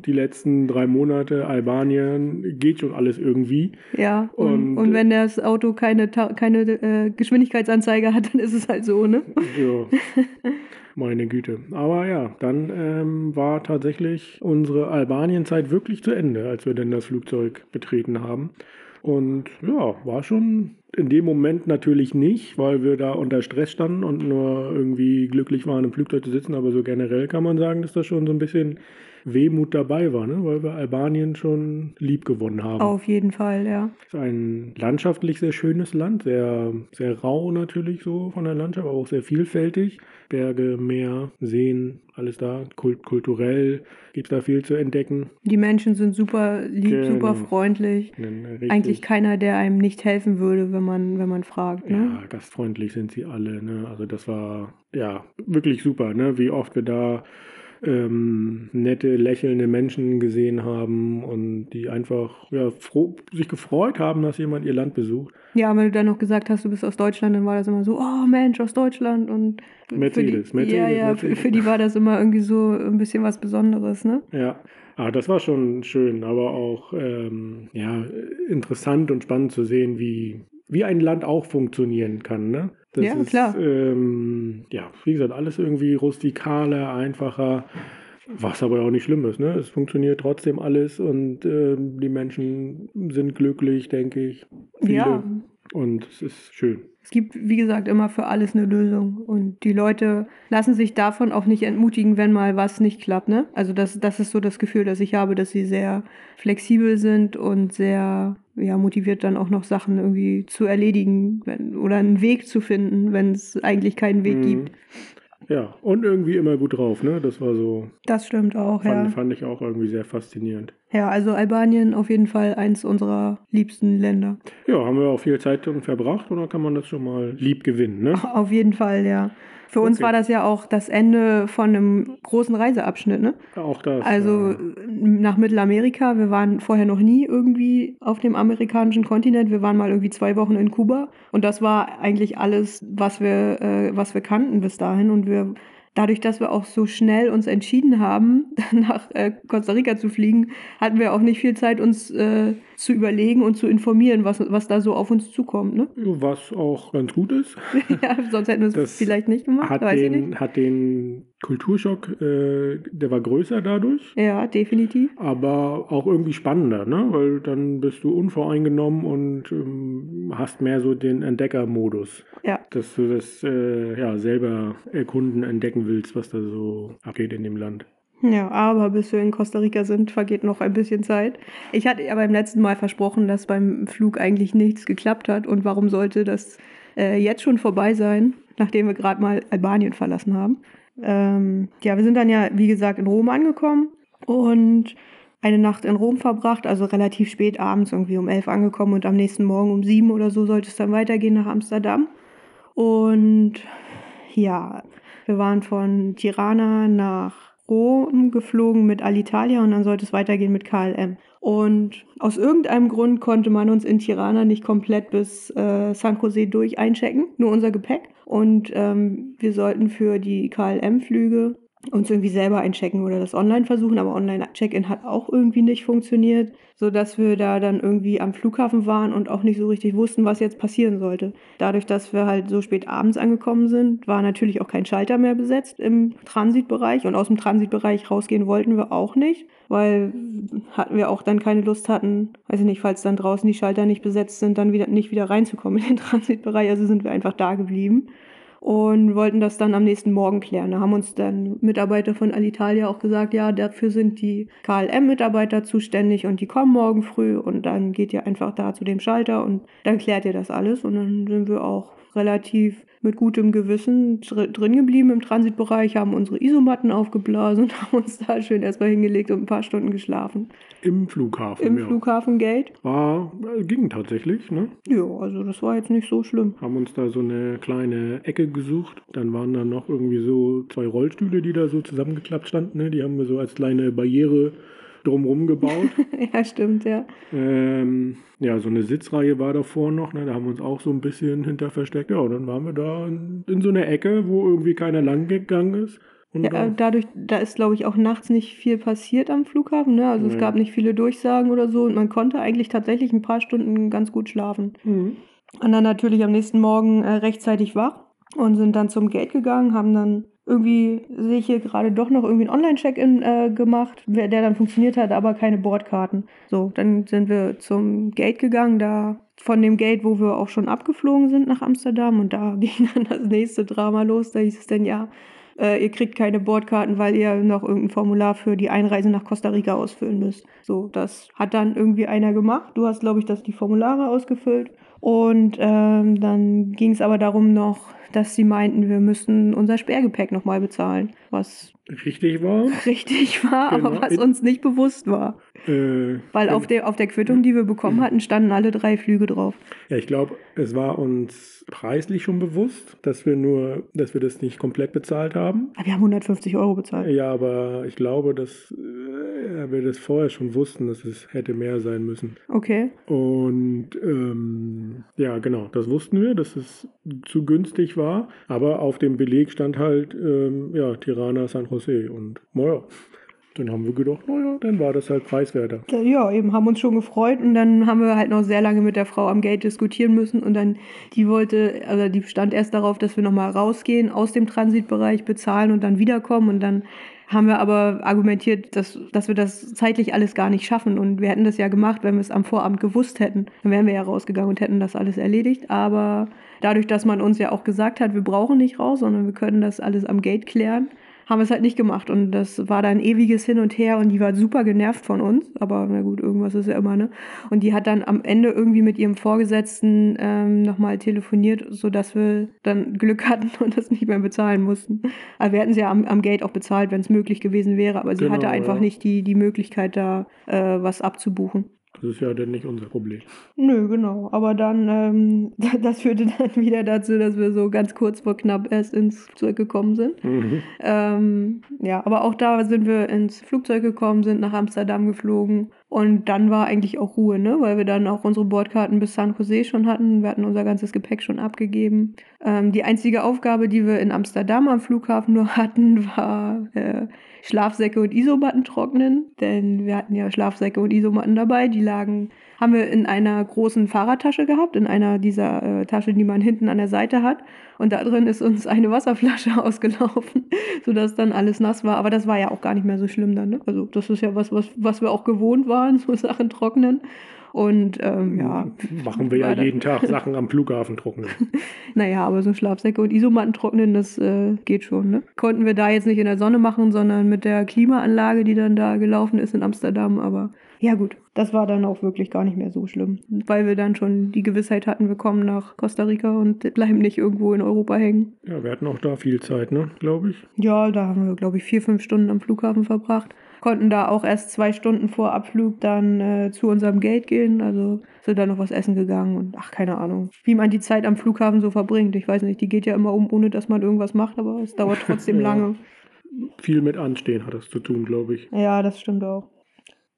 die letzten drei Monate Albanien, geht schon alles irgendwie. Ja, und, Und- und, wenn das Auto keine, keine äh, Geschwindigkeitsanzeige hat, dann ist es halt so, ne? Ja, meine Güte. Aber ja, dann ähm, war tatsächlich unsere Albanienzeit wirklich zu Ende, als wir dann das Flugzeug betreten haben. Und ja, war schon in dem Moment natürlich nicht, weil wir da unter Stress standen und nur irgendwie glücklich waren, im Flugzeug zu sitzen. Aber so generell kann man sagen, dass da schon so ein bisschen Wehmut dabei war, ne? weil wir Albanien schon lieb gewonnen haben. Auf jeden Fall, ja. Es ist ein landschaftlich sehr schönes Land, sehr, sehr rau natürlich so von der Landschaft, aber auch sehr vielfältig. Berge, Meer, Seen, alles da. Kult, kulturell gibt es da viel zu entdecken. Die Menschen sind super lieb, Genau. super freundlich. Richtig- Eigentlich keiner, der einem nicht helfen würde, wenn man, wenn man fragt, ne? Ja, gastfreundlich sind sie alle. Ne? Also das war ja wirklich super, ne? wie oft wir da ähm, nette, lächelnde Menschen gesehen haben und die einfach ja, froh, sich gefreut haben, dass jemand ihr Land besucht. Ja, wenn du dann noch gesagt hast, du bist aus Deutschland, dann war das immer so, oh Mensch, aus Deutschland und für Mercedes, die, Mercedes, ja, ja, Mercedes. Für, für die war das immer irgendwie so ein bisschen was Besonderes, ne? Ja, ah, das war schon schön, aber auch ähm, ja, interessant und spannend zu sehen, wie, wie ein Land auch funktionieren kann. Ne? Das Ja, ist, klar. Ähm, ja, wie gesagt, alles irgendwie rustikaler, einfacher, was aber auch nicht schlimm ist. Ne? Es funktioniert trotzdem alles und ähm, die Menschen sind glücklich, denke ich. Viele. Ja. Und es ist schön. Es gibt, wie gesagt, immer für alles eine Lösung. Und die Leute lassen sich davon auch nicht entmutigen, wenn mal was nicht klappt. Ne? Also das, das ist so das Gefühl, das ich habe, dass sie sehr flexibel sind und sehr ja, motiviert dann auch noch Sachen irgendwie zu erledigen wenn, oder einen Weg zu finden, wenn es eigentlich keinen Weg Mhm. gibt. Ja, und irgendwie immer gut drauf. Ne? Das war so, Das stimmt auch, fand, ja. fand ich auch irgendwie sehr faszinierend. Ja, also Albanien auf jeden Fall eins unserer liebsten Länder. Ja, haben wir auch viel Zeit verbracht oder kann man das schon mal lieb gewinnen, ne? Auf jeden Fall, ja. Für uns war das ja auch das Ende von einem großen Reiseabschnitt, ne? Auch das. Also äh, nach Mittelamerika. Wir waren vorher noch nie irgendwie auf dem amerikanischen Kontinent. Wir waren mal irgendwie zwei Wochen in Kuba. Und das war eigentlich alles, was wir, äh, was wir kannten bis dahin. Und wir, dadurch, dass wir auch so schnell uns entschieden haben, nach äh, Costa Rica zu fliegen, hatten wir auch nicht viel Zeit, uns äh, zu überlegen und zu informieren, was, was da so auf uns zukommt. Ne? was auch ganz gut ist, ja, sonst hätten wir es vielleicht nicht gemacht. hat weiß ich nicht. den, hat den Kulturschock, äh, der war größer dadurch. Ja, definitiv. Aber auch irgendwie spannender, ne? Weil dann bist du unvoreingenommen und ähm, hast mehr so den Entdeckermodus, Ja. dass du das äh, ja, selber erkunden, entdecken willst, was da so abgeht in dem Land. Ja, aber bis wir in Costa Rica sind, vergeht noch ein bisschen Zeit. Ich hatte ja beim letzten Mal versprochen, dass beim Flug eigentlich nichts geklappt hat. Und warum sollte das äh, jetzt schon vorbei sein, nachdem wir gerade mal Albanien verlassen haben? Ähm, ja, wir sind dann ja, wie gesagt, in Rom angekommen und eine Nacht in Rom verbracht, also relativ spät abends, irgendwie um elf angekommen und am nächsten Morgen um sieben oder so sollte es dann weitergehen nach Amsterdam. Und ja, wir waren von Tirana nach Rom geflogen mit Alitalia und dann sollte es weitergehen mit KLM. Und aus irgendeinem Grund konnte man uns in Tirana nicht komplett bis äh, San Jose durch einchecken, nur unser Gepäck. Und ähm, wir sollten für die KLM-Flüge uns irgendwie selber einchecken oder das online versuchen, aber Online-Check-In hat auch irgendwie nicht funktioniert, sodass wir da dann irgendwie am Flughafen waren und auch nicht so richtig wussten, was jetzt passieren sollte. Dadurch, dass wir halt so spät abends angekommen sind, war natürlich auch kein Schalter mehr besetzt im Transitbereich und aus dem Transitbereich rausgehen wollten wir auch nicht, weil hatten wir auch dann keine Lust hatten, weiß ich nicht, falls dann draußen die Schalter nicht besetzt sind, dann wieder nicht wieder reinzukommen in den Transitbereich, also sind wir einfach da geblieben und wollten das dann am nächsten Morgen klären. Da haben uns dann Mitarbeiter von Alitalia auch gesagt, ja, dafür sind die KLM-Mitarbeiter zuständig und die kommen morgen früh und dann geht ihr einfach da zu dem Schalter und dann klärt ihr das alles und dann sind wir auch relativ mit gutem Gewissen dr drin geblieben im Transitbereich, haben unsere Isomatten aufgeblasen und haben uns da schön erstmal hingelegt und ein paar Stunden geschlafen. Im Flughafen. Im ja. Flughafengate. War, äh, ging tatsächlich, ne? Ja, also das war jetzt nicht so schlimm. Haben uns da so eine kleine Ecke gesucht. Dann waren da noch irgendwie so zwei Rollstühle, die da so zusammengeklappt standen. Ne? Die haben wir so als kleine Barriere drumherum gebaut. ja, stimmt, ja. Ähm, ja, so eine Sitzreihe war davor noch, ne? da haben wir uns auch so ein bisschen hinter versteckt. Ja, und dann waren wir da in, in so einer Ecke, wo irgendwie keiner lang gegangen ist. Und Ja, äh, dadurch, da ist, glaube ich, auch nachts nicht viel passiert am Flughafen. Ne? Also es Nee. gab nicht viele Durchsagen oder so und man konnte eigentlich tatsächlich ein paar Stunden ganz gut schlafen. Mhm. Und dann natürlich am nächsten Morgen äh, rechtzeitig wach und sind dann zum Gate gegangen, haben dann irgendwie, sehe ich hier gerade doch noch irgendwie einen Online-Check-In äh, gemacht, der dann funktioniert hat, aber keine Bordkarten. So, dann sind wir zum Gate gegangen, da von dem Gate, wo wir auch schon abgeflogen sind nach Amsterdam und da ging dann das nächste Drama los. Da hieß es dann, ja, äh, ihr kriegt keine Bordkarten, weil ihr noch irgendein Formular für die Einreise nach Costa Rica ausfüllen müsst. So, das hat dann irgendwie einer gemacht. Du hast, glaube ich, das die Formulare ausgefüllt. Und ähm, dann ging es aber darum noch, dass sie meinten, wir müssten unser Sperrgepäck nochmal bezahlen, was Richtig war. richtig war, aber Genau. was uns nicht bewusst war. Äh, Weil auf der, auf der Quittung, die wir bekommen hatten, standen alle drei Flüge drauf. Ja, ich glaube, es war uns preislich schon bewusst, dass wir nur, dass wir das nicht komplett bezahlt haben. Aber wir haben 150 Euro bezahlt. Ja, aber ich glaube, dass äh, wir das vorher schon wussten, dass es hätte mehr sein müssen. Okay. Und ähm, ja, genau, das wussten wir, dass es zu günstig war. Aber auf dem Beleg stand halt, ähm, ja, Tirana San Jose. Und naja, dann haben wir gedacht, naja, dann war das halt preiswerter. Ja, eben haben uns schon gefreut und dann haben wir halt noch sehr lange mit der Frau am Gate diskutieren müssen und dann die wollte, also die stand erst darauf, dass wir nochmal rausgehen aus dem Transitbereich, bezahlen und dann wiederkommen und dann haben wir aber argumentiert, dass, dass wir das zeitlich alles gar nicht schaffen und wir hätten das ja gemacht, wenn wir es am Vorabend gewusst hätten. Dann wären wir ja rausgegangen und hätten das alles erledigt, aber dadurch, dass man uns ja auch gesagt hat, wir brauchen nicht raus, sondern wir können das alles am Gate klären, haben wir es halt nicht gemacht und das war dann ewiges Hin und Her und die war super genervt von uns, aber na gut, irgendwas ist ja immer, ne? Und die hat dann am Ende irgendwie mit ihrem Vorgesetzten ähm, nochmal telefoniert, sodass wir dann Glück hatten und das nicht mehr bezahlen mussten. Also wir hätten sie ja am, am Gate auch bezahlt, wenn es möglich gewesen wäre, aber sie Genau, hatte einfach ja. nicht die, die Möglichkeit, da äh, was abzubuchen. Das ist ja dann nicht unser Problem. Nö, genau. Aber dann, ähm, das führte dann wieder dazu, dass wir so ganz kurz vor knapp erst ins Flugzeug gekommen sind. Mhm. Ähm, ja, aber auch da sind wir ins Flugzeug gekommen, sind nach Amsterdam geflogen und dann war eigentlich auch Ruhe, ne? Weil wir dann auch unsere Bordkarten bis San Jose schon hatten. Wir hatten unser ganzes Gepäck schon abgegeben. Ähm, die einzige Aufgabe, die wir in Amsterdam am Flughafen nur hatten, war äh, Schlafsäcke und Isomatten trocknen. Denn wir hatten ja Schlafsäcke und Isomatten dabei. Die lagen, haben wir in einer großen Fahrradtasche gehabt, in einer dieser äh, Taschen, die man hinten an der Seite hat. Und da drin ist uns eine Wasserflasche ausgelaufen, sodass dann alles nass war. Aber das war ja auch gar nicht mehr so schlimm dann. Ne? Also das ist ja was, was, was wir auch gewohnt waren, so Sachen trocknen. Und ähm, ja, Machen wir ja jeden Tag Sachen am Flughafen trocknen. naja, aber so Schlafsäcke und Isomatten trocknen, das äh, geht schon. Ne? Konnten wir da jetzt nicht in der Sonne machen, sondern mit der Klimaanlage, die dann da gelaufen ist in Amsterdam. Aber ja gut, das war dann auch wirklich gar nicht mehr so schlimm, weil wir dann schon die Gewissheit hatten, wir kommen nach Costa Rica und bleiben nicht irgendwo in Europa hängen. Ja, wir hatten auch da viel Zeit, ne, glaube ich. Ja, da haben wir, glaube ich, vier, fünf Stunden am Flughafen verbracht. Konnten da auch erst zwei Stunden vor Abflug dann äh, zu unserem Gate gehen. Also sind da noch was essen gegangen und ach, keine Ahnung, wie man die Zeit am Flughafen so verbringt. Ich weiß nicht, die geht ja immer um, ohne dass man irgendwas macht, aber es dauert trotzdem Ja. lange. Viel mit Anstehen hat das zu tun, glaube ich. Ja, das stimmt auch.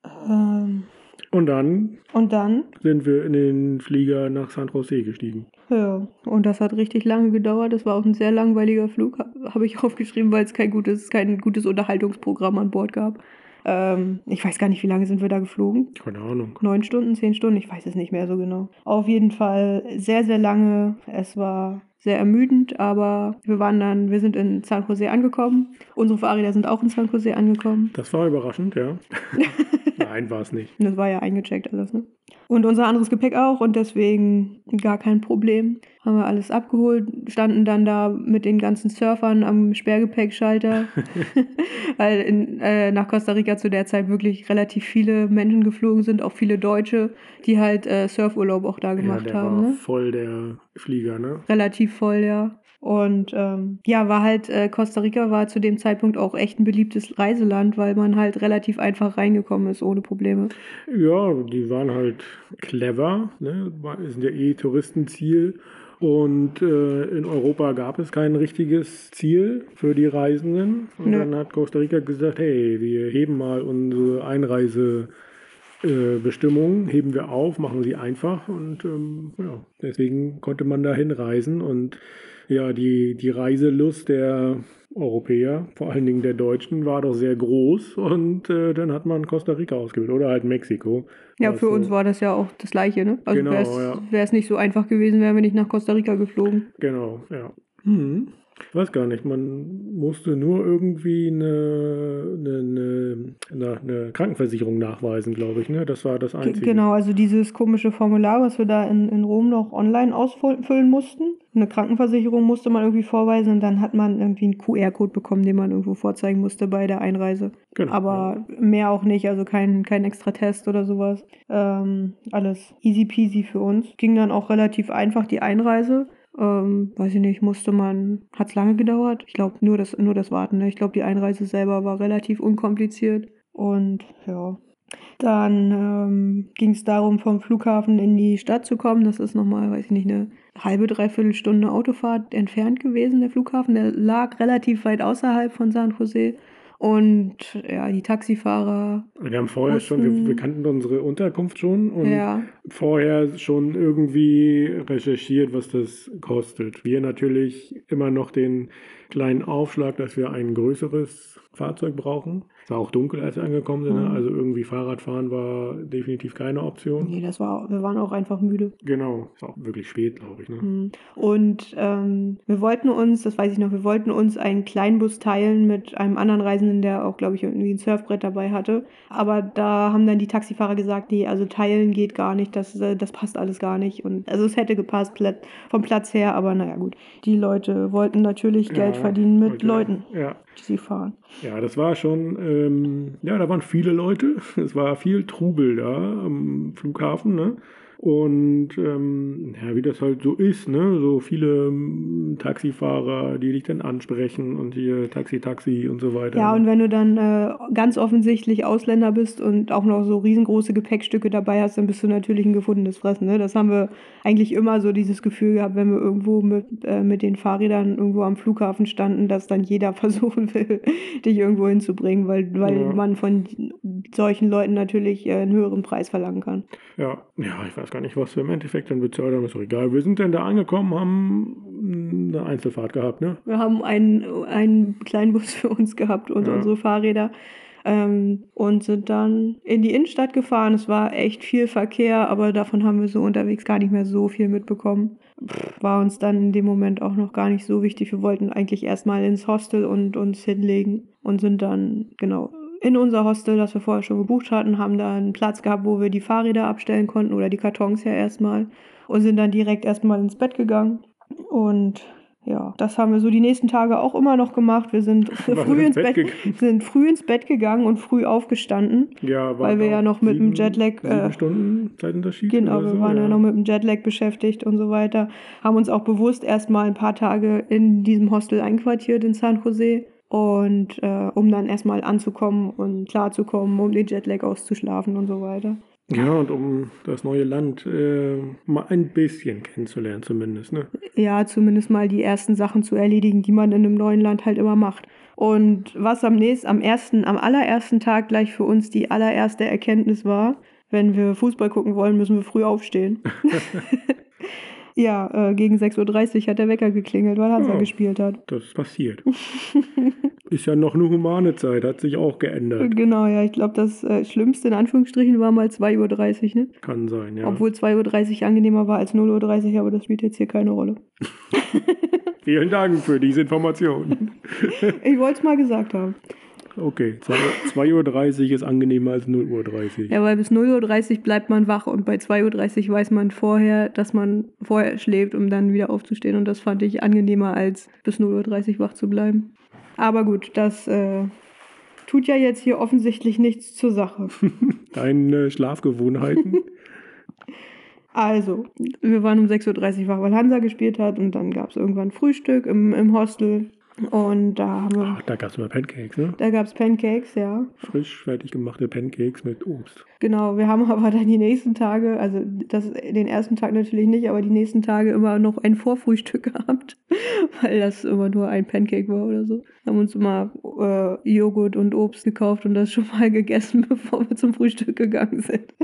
Ähm, Und dann und dann, sind wir in den Flieger nach San Jose gestiegen. ja, und das hat richtig lange gedauert. Das war auch ein sehr langweiliger Flug, habe hab ich aufgeschrieben, weil es kein gutes, kein gutes Unterhaltungsprogramm an Bord gab. Ähm, ich weiß gar nicht, wie lange sind wir da geflogen. Keine Ahnung. neun Stunden, zehn Stunden, ich weiß es nicht mehr so genau. Auf jeden Fall sehr, sehr lange. Es war sehr ermüdend, aber wir waren dann, wir sind in San Jose angekommen. Unsere Fahrräder sind auch in San Jose angekommen. Das war überraschend, ja. Nein, war es nicht. Das war ja eingecheckt alles, ne? Und unser anderes Gepäck auch und deswegen gar kein Problem. Haben wir alles abgeholt, standen dann da mit den ganzen Surfern am Sperrgepäckschalter, weil in, äh, nach Costa Rica zu der Zeit wirklich relativ viele Menschen geflogen sind, auch viele Deutsche, die halt äh, Surfurlaub auch da Ja, gemacht der haben. war Ne? voll der Flieger, ne? Relativ voll, ja. Und ähm, ja, war halt, äh, Costa Rica war zu dem Zeitpunkt auch echt ein beliebtes Reiseland, weil man halt relativ einfach reingekommen ist, ohne Probleme. Ja, die waren halt clever, ne? sind ja eh Touristenziel. Und äh, in Europa gab es kein richtiges Ziel für die Reisenden. Und Nö. dann hat Costa Rica gesagt, hey, wir heben mal unsere Einreisebestimmungen, heben wir auf, machen sie einfach. Und ähm, ja, deswegen konnte man dahin reisen. Und ja, die, die Reiselust der Europäer, vor allen Dingen der Deutschen, war doch sehr groß. Und äh, dann hat man Costa Rica ausgewählt oder halt Mexiko. Ja, Was für uns war das ja auch das Gleiche, ne? Also Genau, wäre ja. es nicht so einfach gewesen, wären wir nicht nach Costa Rica geflogen. Genau, ja. Hm. Ich weiß gar nicht, man musste nur irgendwie eine, eine, eine, eine, Krankenversicherung nachweisen, glaube ich. Ne? Das war das Ge- Einzige. Genau, also dieses komische Formular, was wir da in, in Rom noch online ausfüllen mussten. Eine Krankenversicherung musste man irgendwie vorweisen und dann hat man irgendwie einen QR-Code bekommen, den man irgendwo vorzeigen musste bei der Einreise. Genau, Aber mehr auch nicht, also kein, kein extra Test oder sowas. Ähm, alles easy peasy für uns. Ging dann auch relativ einfach die Einreise. Ähm, weiß ich nicht, musste man, hat es lange gedauert? Ich glaube, nur das, nur das Warten. Ne? Ich glaube, die Einreise selber war relativ unkompliziert. Und ja, dann ähm, ging es darum, vom Flughafen in die Stadt zu kommen. Das ist nochmal, weiß ich nicht, eine halbe, dreiviertel Stunde Autofahrt entfernt gewesen, der Flughafen. Der lag relativ weit außerhalb von San Jose. Und ja, die Taxifahrer, Wir haben vorher schon, wir, Mussten- wir kannten unsere Unterkunft schon und ja, vorher schon irgendwie recherchiert, was das kostet. Wir natürlich immer noch den kleinen Aufschlag, dass wir ein größeres Fahrzeug brauchen. Es war auch dunkel, als wir angekommen sind, ne? Mhm. also irgendwie Fahrradfahren war definitiv keine Option. nee, das war, wir waren auch einfach müde. Genau, ist auch wirklich spät, glaube ich. Ne? Mhm. Und ähm, wir wollten uns, das weiß ich noch, wir wollten uns einen Kleinbus teilen mit einem anderen Reisenden, der auch, glaube ich, irgendwie ein Surfbrett dabei hatte. Aber da haben dann die Taxifahrer gesagt, nee, also teilen geht gar nicht, das, äh, das passt alles gar nicht. Und also es hätte gepasst vom Platz her, aber naja gut. Die Leute wollten natürlich Geld Ja, verdienen mit wollte- Leuten, Ja, die sie fahren. ja, das war schon, ähm, ja, da waren viele Leute. Es war viel Trubel da am Flughafen, ne? Und ähm, ja, wie das halt so ist, ne? So viele ähm, Taxifahrer, die dich dann ansprechen und hier Taxi, Taxi und so weiter. Ja, und wenn du dann äh, ganz offensichtlich Ausländer bist und auch noch so riesengroße Gepäckstücke dabei hast, dann bist du natürlich ein gefundenes Fressen. Ne? Das haben wir eigentlich immer so dieses Gefühl gehabt, wenn wir irgendwo mit, äh, mit den Fahrrädern irgendwo am Flughafen standen, dass dann jeder versuchen will, dich irgendwo hinzubringen, weil, weil Ja. man von solchen Leuten natürlich äh, einen höheren Preis verlangen kann. ja, ja, ich weiß gar nicht, was wir im Endeffekt dann bezahlt haben, ist doch egal. Wir sind dann da angekommen, haben eine Einzelfahrt gehabt, ne? Wir haben einen, einen kleinen Bus für uns gehabt und Ja. unsere Fahrräder ähm, und sind dann in die Innenstadt gefahren. Es war echt viel Verkehr, aber davon haben wir so unterwegs gar nicht mehr so viel mitbekommen. Pff, War uns dann in dem Moment auch noch gar nicht so wichtig. Wir wollten eigentlich erstmal ins Hostel und uns hinlegen und sind dann, genau, in unser Hostel, das wir vorher schon gebucht hatten, haben da einen Platz gehabt, wo wir die Fahrräder abstellen konnten oder die Kartons ja erstmal und sind dann direkt erstmal ins Bett gegangen. Und ja, das haben wir so die nächsten Tage auch immer noch gemacht. Wir sind früh ins Bett Bett, gegangen? sind früh ins Bett gegangen und früh aufgestanden. Ja, Weil wir ja noch mit dem sieben- Jetlag, Sieben äh, Stunden Zeitunterschied. Genau, wir so, waren ja noch mit dem Jetlag beschäftigt und so weiter. Haben uns auch bewusst erstmal ein paar Tage in diesem Hostel einquartiert in San Jose. Und äh, um dann erstmal anzukommen und klarzukommen, um den Jetlag auszuschlafen und so weiter. Ja, und um das neue Land äh, mal ein bisschen kennenzulernen, zumindest. Ne? ja, zumindest mal die ersten Sachen zu erledigen, die man in einem neuen Land halt immer macht. Und was am nächsten, am ersten, am allerersten Tag gleich für uns die allererste Erkenntnis war, wenn wir Fußball gucken wollen, müssen wir früh aufstehen. ja, äh, gegen 6.30 Uhr hat der Wecker geklingelt, weil Hansa Oh. gespielt hat. Das passiert. Ist ja noch eine humane Zeit, hat sich auch geändert. Genau, ja, ich glaube, das äh, Schlimmste in Anführungsstrichen war mal 2.30 Uhr, ne? Kann sein, ja. Obwohl 2.30 Uhr angenehmer war als 0.30 Uhr, aber das spielt jetzt hier keine Rolle. Vielen Dank für diese Information. Ich wollte es mal gesagt haben. Okay, 2.30 Uhr ist angenehmer als 0.30 Uhr. Ja, weil bis 0.30 Uhr bleibt man wach und bei 2.30 Uhr weiß man vorher, dass man vorher schläft, um dann wieder aufzustehen. Und das fand ich angenehmer, als bis 0.30 Uhr wach zu bleiben. Aber gut, das äh, tut ja jetzt hier offensichtlich nichts zur Sache. Deine Schlafgewohnheiten. Also, wir waren um 6.30 Uhr wach, weil Hansa gespielt hat und dann gab es irgendwann Frühstück im, im Hostel. Und da haben wir. Ach, da gab es immer Pancakes, ne? Da gab es Pancakes, ja. Frisch fertig gemachte Pancakes mit Obst. Genau, wir haben aber dann die nächsten Tage, also das, den ersten Tag natürlich nicht, aber die nächsten Tage immer noch ein Vorfrühstück gehabt, weil das immer nur ein Pancake war oder so. Haben uns immer äh, Joghurt und Obst gekauft und das schon mal gegessen, bevor wir zum Frühstück gegangen sind.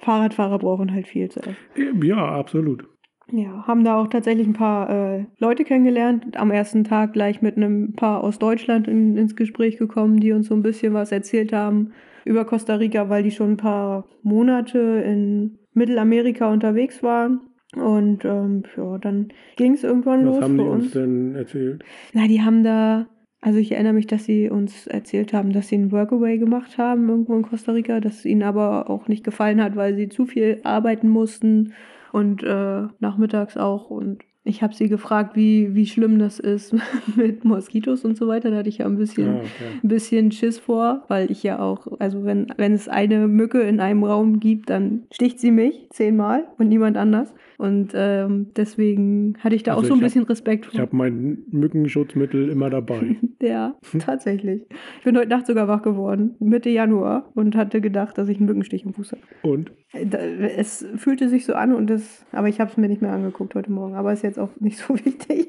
Fahrradfahrer brauchen halt viel zu essen. Ja, absolut. Ja, haben da auch tatsächlich ein paar äh, Leute kennengelernt. Am ersten Tag gleich mit einem Paar aus Deutschland in, ins Gespräch gekommen, die uns so ein bisschen was erzählt haben über Costa Rica, weil die schon ein paar Monate in Mittelamerika unterwegs waren. Und ähm, ja, dann ging es irgendwann Was los haben für die uns uns. denn erzählt? Na, die haben da, also ich erinnere mich, dass sie uns erzählt haben, dass sie einen Workaway gemacht haben irgendwo in Costa Rica, dass es ihnen aber auch nicht gefallen hat, weil sie zu viel arbeiten mussten und äh, nachmittags auch. Und ich habe sie gefragt, wie, wie schlimm das ist mit Moskitos und so weiter. Da hatte ich ja ein bisschen, Ah, okay. ein bisschen Schiss vor, weil ich ja auch, also wenn, wenn es eine Mücke in einem Raum gibt, dann sticht sie mich zehnmal und niemand anders. Und ähm, deswegen hatte ich da Also auch so ein ich hab- bisschen Respekt vor. Ich habe mein Mückenschutzmittel immer dabei. Ja, tatsächlich. Ich bin heute Nacht sogar wach geworden, Mitte Januar, und hatte gedacht, dass ich einen Mückenstich im Fuß habe. Und Da- Es fühlte sich so an, und das, aber ich habe es mir nicht mehr angeguckt heute Morgen. Aber ist jetzt auch nicht so wichtig.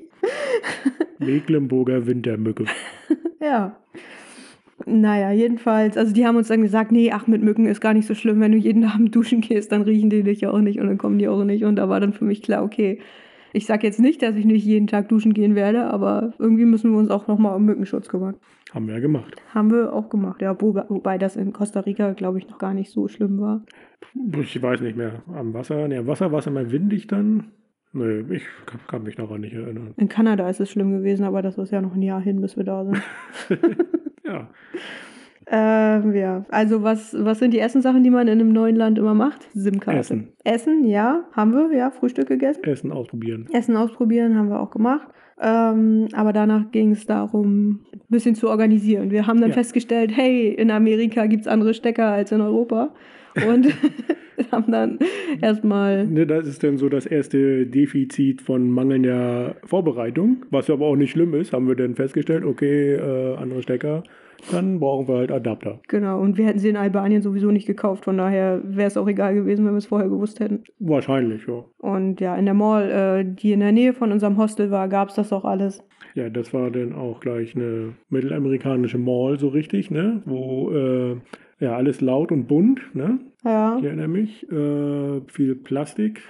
Mecklenburger Wintermücke. Ja. Naja, jedenfalls, also die haben uns dann gesagt, nee, ach, mit Mücken ist gar nicht so schlimm, wenn du jeden Abend duschen gehst, dann riechen die dich ja auch nicht und dann kommen die auch nicht. Und da war dann für mich klar, okay, ich sag jetzt nicht, dass ich nicht jeden Tag duschen gehen werde, aber irgendwie müssen wir uns auch nochmal um Mückenschutz kümmern. Haben wir ja gemacht. Haben wir auch gemacht, ja, wo, wobei das in Costa Rica, glaube ich, noch gar nicht so schlimm war. Ich weiß nicht mehr. Am Wasser, ne, am Wasser war es immer windig dann. Nö, ich kann, kann mich daran nicht erinnern. In Kanada ist es schlimm gewesen, aber das ist ja noch ein Jahr hin, bis wir da sind. Ja, ähm, ja, also was, was sind die ersten Sachen, die man in einem neuen Land immer macht? SIM-Karte. Essen. Essen, ja, haben wir, ja, Frühstück gegessen. Essen ausprobieren. Essen ausprobieren haben wir auch gemacht. Ähm, aber danach ging es darum, ein bisschen zu organisieren. Wir haben dann Ja. festgestellt, hey, in Amerika gibt es andere Stecker als in Europa. Und haben dann erstmal Ne, das ist dann so das erste Defizit von mangelnder Vorbereitung, was aber auch nicht schlimm ist, haben wir dann festgestellt, okay, äh, andere Stecker, dann brauchen wir halt Adapter. Genau, und wir hätten sie in Albanien sowieso nicht gekauft, von daher wäre es auch egal gewesen, wenn wir es vorher gewusst hätten. Wahrscheinlich, ja. Und ja, in der Mall, äh, die in der Nähe von unserem Hostel war, gab es das auch alles. Ja, das war dann auch gleich eine mittelamerikanische Mall, so richtig, ne? Wo äh, ja alles laut und bunt, ne? Ja, Ich erinnere mich. Äh, viel Plastik.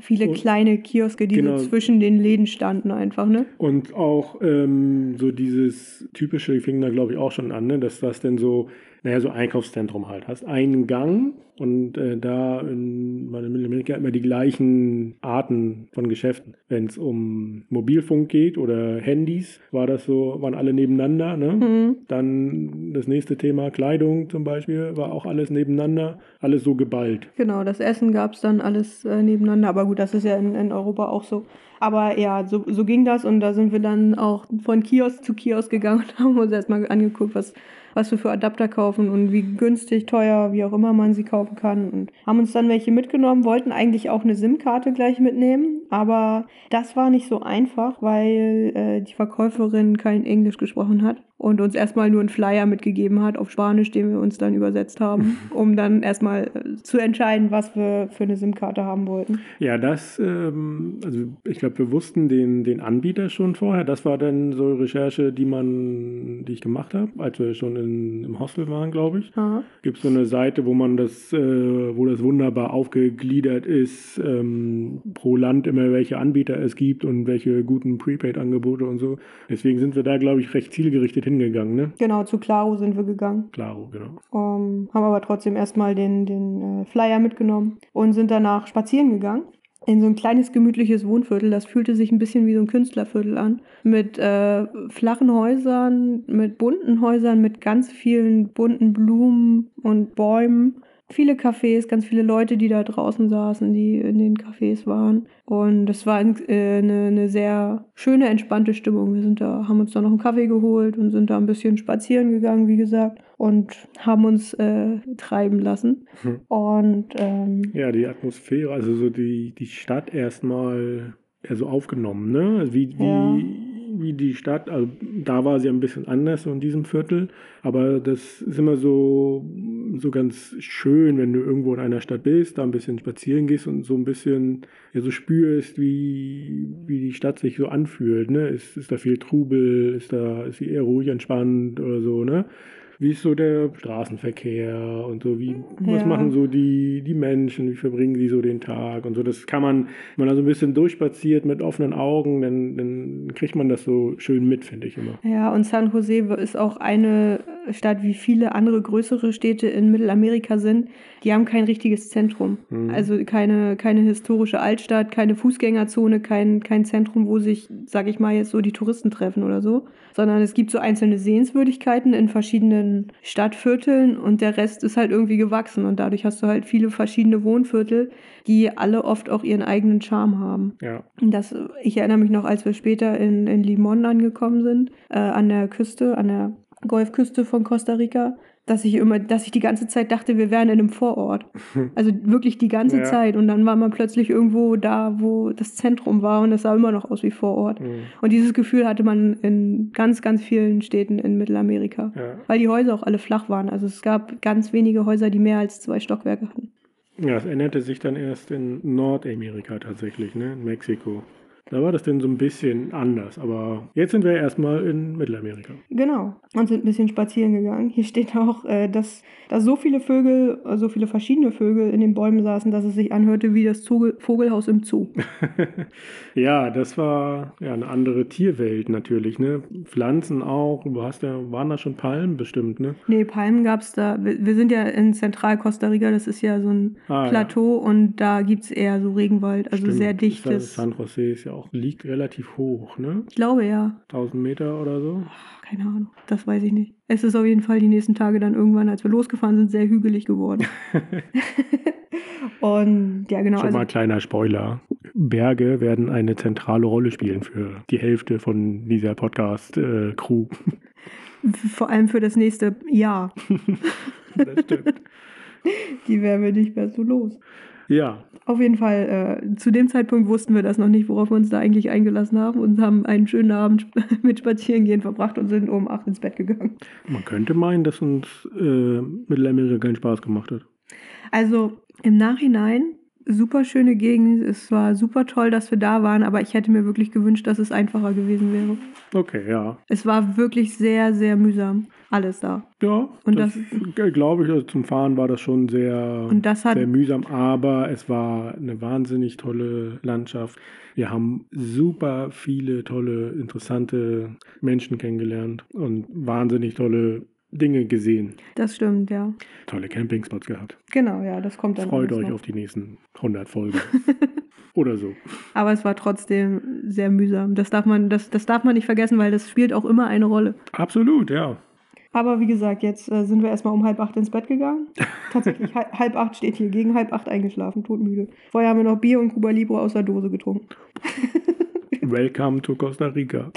viele und- kleine Kioske, die Genau. so zwischen den Läden standen einfach, ne? Und auch ähm, so dieses typische, fingen da glaube ich auch schon an, ne? dass das denn so, naja, so Einkaufszentrum halt hast. Einen Gang und äh, da in, Mittelamerika immer die gleichen Arten von Geschäften. Wenn es um Mobilfunk geht oder Handys, war das so, waren alle nebeneinander. Ne? Mhm. Dann das nächste Thema, Kleidung zum Beispiel, war auch alles nebeneinander, alles so geballt. Genau, das Essen gab es dann alles äh, nebeneinander. Aber gut, das ist ja in, in Europa auch so. Aber ja, so, so ging das und da sind wir dann auch von Kiosk zu Kiosk gegangen und haben uns erstmal angeguckt, was, was wir für Adapter kaufen und wie günstig, teuer, wie auch immer man sie kaufen kann. Und haben uns dann welche mitgenommen, wollten eigentlich auch eine SIM-Karte gleich mitnehmen, aber das war nicht so einfach, weil äh, die Verkäuferin kein Englisch gesprochen hat und uns erstmal nur einen Flyer mitgegeben hat auf Spanisch, den wir uns dann übersetzt haben, um dann erstmal äh, zu entscheiden, was wir für eine SIM-Karte haben wollten. Ja, das, ähm, also ich glaube, wir wussten den, den Anbieter schon vorher. Das war dann so Recherche, die man, die ich gemacht habe, als wir schon in, im Hostel waren, glaube ich. Gibt so eine Seite, wo man das, äh, wo das wunderbar aufgegliedert ist, ähm, pro Land immer welche Anbieter es gibt und welche guten Prepaid-Angebote und so. Deswegen sind wir da, glaube ich, recht zielgerichtet hingegangen, ne? Genau, zu Claro sind wir gegangen. Klaro, genau. Ähm, haben aber trotzdem erstmal den, den äh, Flyer mitgenommen und sind danach spazieren gegangen. In so ein kleines gemütliches Wohnviertel. Das fühlte sich ein bisschen wie so ein Künstlerviertel an. Mit äh, flachen Häusern, mit bunten Häusern, mit ganz vielen bunten Blumen und Bäumen. Viele Cafés, ganz viele Leute, die da draußen saßen, die in den Cafés waren. Und es war äh, eine, eine sehr schöne, entspannte Stimmung. Wir sind da, haben uns da noch einen Kaffee geholt und sind da ein bisschen spazieren gegangen, wie gesagt, und haben uns äh, treiben lassen. Hm. Und ähm, Ja, die Atmosphäre, also so die, die Stadt erstmal ja, so aufgenommen, ne? Also Wie, wie, Ja. wie die Stadt, also da war sie ein bisschen anders so in diesem Viertel, aber das ist immer so, so ganz schön, wenn du irgendwo in einer Stadt bist, da ein bisschen spazieren gehst und so ein bisschen ja, so spürst, wie, wie die Stadt sich so anfühlt, ne? Ist, ist da viel Trubel, ist da, ist sie eher ruhig, entspannt oder so, ne? Wie ist so der Straßenverkehr und so, wie, was Ja. machen so die, die Menschen, wie verbringen sie so den Tag und so. Das kann man, wenn man da so ein bisschen durchspaziert mit offenen Augen, dann, dann kriegt man das so schön mit, finde ich immer. Ja, und San Jose ist auch eine Stadt, wie viele andere größere Städte in Mittelamerika sind. Die haben kein richtiges Zentrum. Mhm. Also keine, keine historische Altstadt, keine Fußgängerzone, kein, kein Zentrum, wo sich, sag ich mal, jetzt so die Touristen treffen oder so. Sondern es gibt so einzelne Sehenswürdigkeiten in verschiedenen Stadtvierteln und der Rest ist halt irgendwie gewachsen. Und dadurch hast du halt viele verschiedene Wohnviertel, die alle oft auch ihren eigenen Charme haben. Ja, Das, ich erinnere mich noch, als wir später in, in Limon angekommen sind, äh, an der Küste, an der Golfküste von Costa Rica, dass ich immer, dass ich die ganze Zeit dachte, wir wären in einem Vorort. Also wirklich die ganze Ja. Zeit. Und dann war man plötzlich irgendwo da, wo das Zentrum war und es sah immer noch aus wie Vorort. Mhm. Und dieses Gefühl hatte man in ganz, ganz vielen Städten in Mittelamerika. ja. Weil die Häuser auch alle flach waren. Also es gab ganz wenige Häuser, die mehr als zwei Stockwerke hatten. Ja, es änderte sich dann erst in Nordamerika tatsächlich, ne? In Mexiko. Da war das dann so ein bisschen anders, aber jetzt sind wir erstmal in Mittelamerika. Genau. Und sind ein bisschen spazieren gegangen. Hier steht auch, äh, dass da so viele Vögel, äh, so viele verschiedene Vögel in den Bäumen saßen, dass es sich anhörte wie das Vogelhaus im Zoo. ja, das war ja eine andere Tierwelt natürlich, ne? Pflanzen auch. Du hast ja, waren da schon Palmen bestimmt, ne? Nee, Palmen gab es da. Wir, sind ja in Zentral-Costa Rica, das ist ja so ein Ah, ja. Plateau und da gibt es eher so Regenwald, also Stimmt. sehr dichtes. San Jose ist ja auch, liegt relativ hoch, ne? Ich glaube ja. 1000 Meter oder so. Keine Ahnung, das weiß ich nicht. Es ist auf jeden Fall die nächsten Tage dann irgendwann, als wir losgefahren sind, sehr hügelig geworden. und ja, genau. Schon Also, mal ein kleiner Spoiler. Berge werden eine zentrale Rolle spielen für die Hälfte von dieser Podcast-Crew. vor allem für das nächste Jahr. das stimmt. Die wären wir nicht mehr so los. Ja, Auf jeden Fall, äh, zu dem Zeitpunkt wussten wir das noch nicht, worauf wir uns da eigentlich eingelassen haben und haben einen schönen Abend mit Spazierengehen verbracht und sind um 8 ins Bett gegangen. man könnte meinen, dass uns äh, Mittelamerika keinen Spaß gemacht hat. Also im Nachhinein, super schöne Gegend, es war super toll, dass wir da waren, aber ich hätte mir wirklich gewünscht, dass es einfacher gewesen wäre. Okay, ja. Es war wirklich sehr, sehr mühsam, alles da. Ja, Und das, glaube ich, also zum Fahren war das schon sehr, das hat sehr mühsam, aber es war eine wahnsinnig tolle Landschaft. Wir haben super viele tolle, interessante Menschen kennengelernt und wahnsinnig tolle Dinge gesehen. Das stimmt, ja. Tolle Campingspots gehabt. Genau, ja, das kommt dann. Freut euch noch. auf die nächsten 100 Folgen. Oder so. Aber es war trotzdem sehr mühsam. Das darf man, das, das darf man nicht vergessen, weil das spielt auch immer eine Rolle. Absolut, ja. Aber wie gesagt, jetzt äh, sind wir erstmal um halb acht ins Bett gegangen. Tatsächlich, halb, halb acht steht hier, gegen halb acht eingeschlafen, todmüde. Vorher haben wir noch Bier und Cuba Libre aus der Dose getrunken. Welcome to Costa Rica.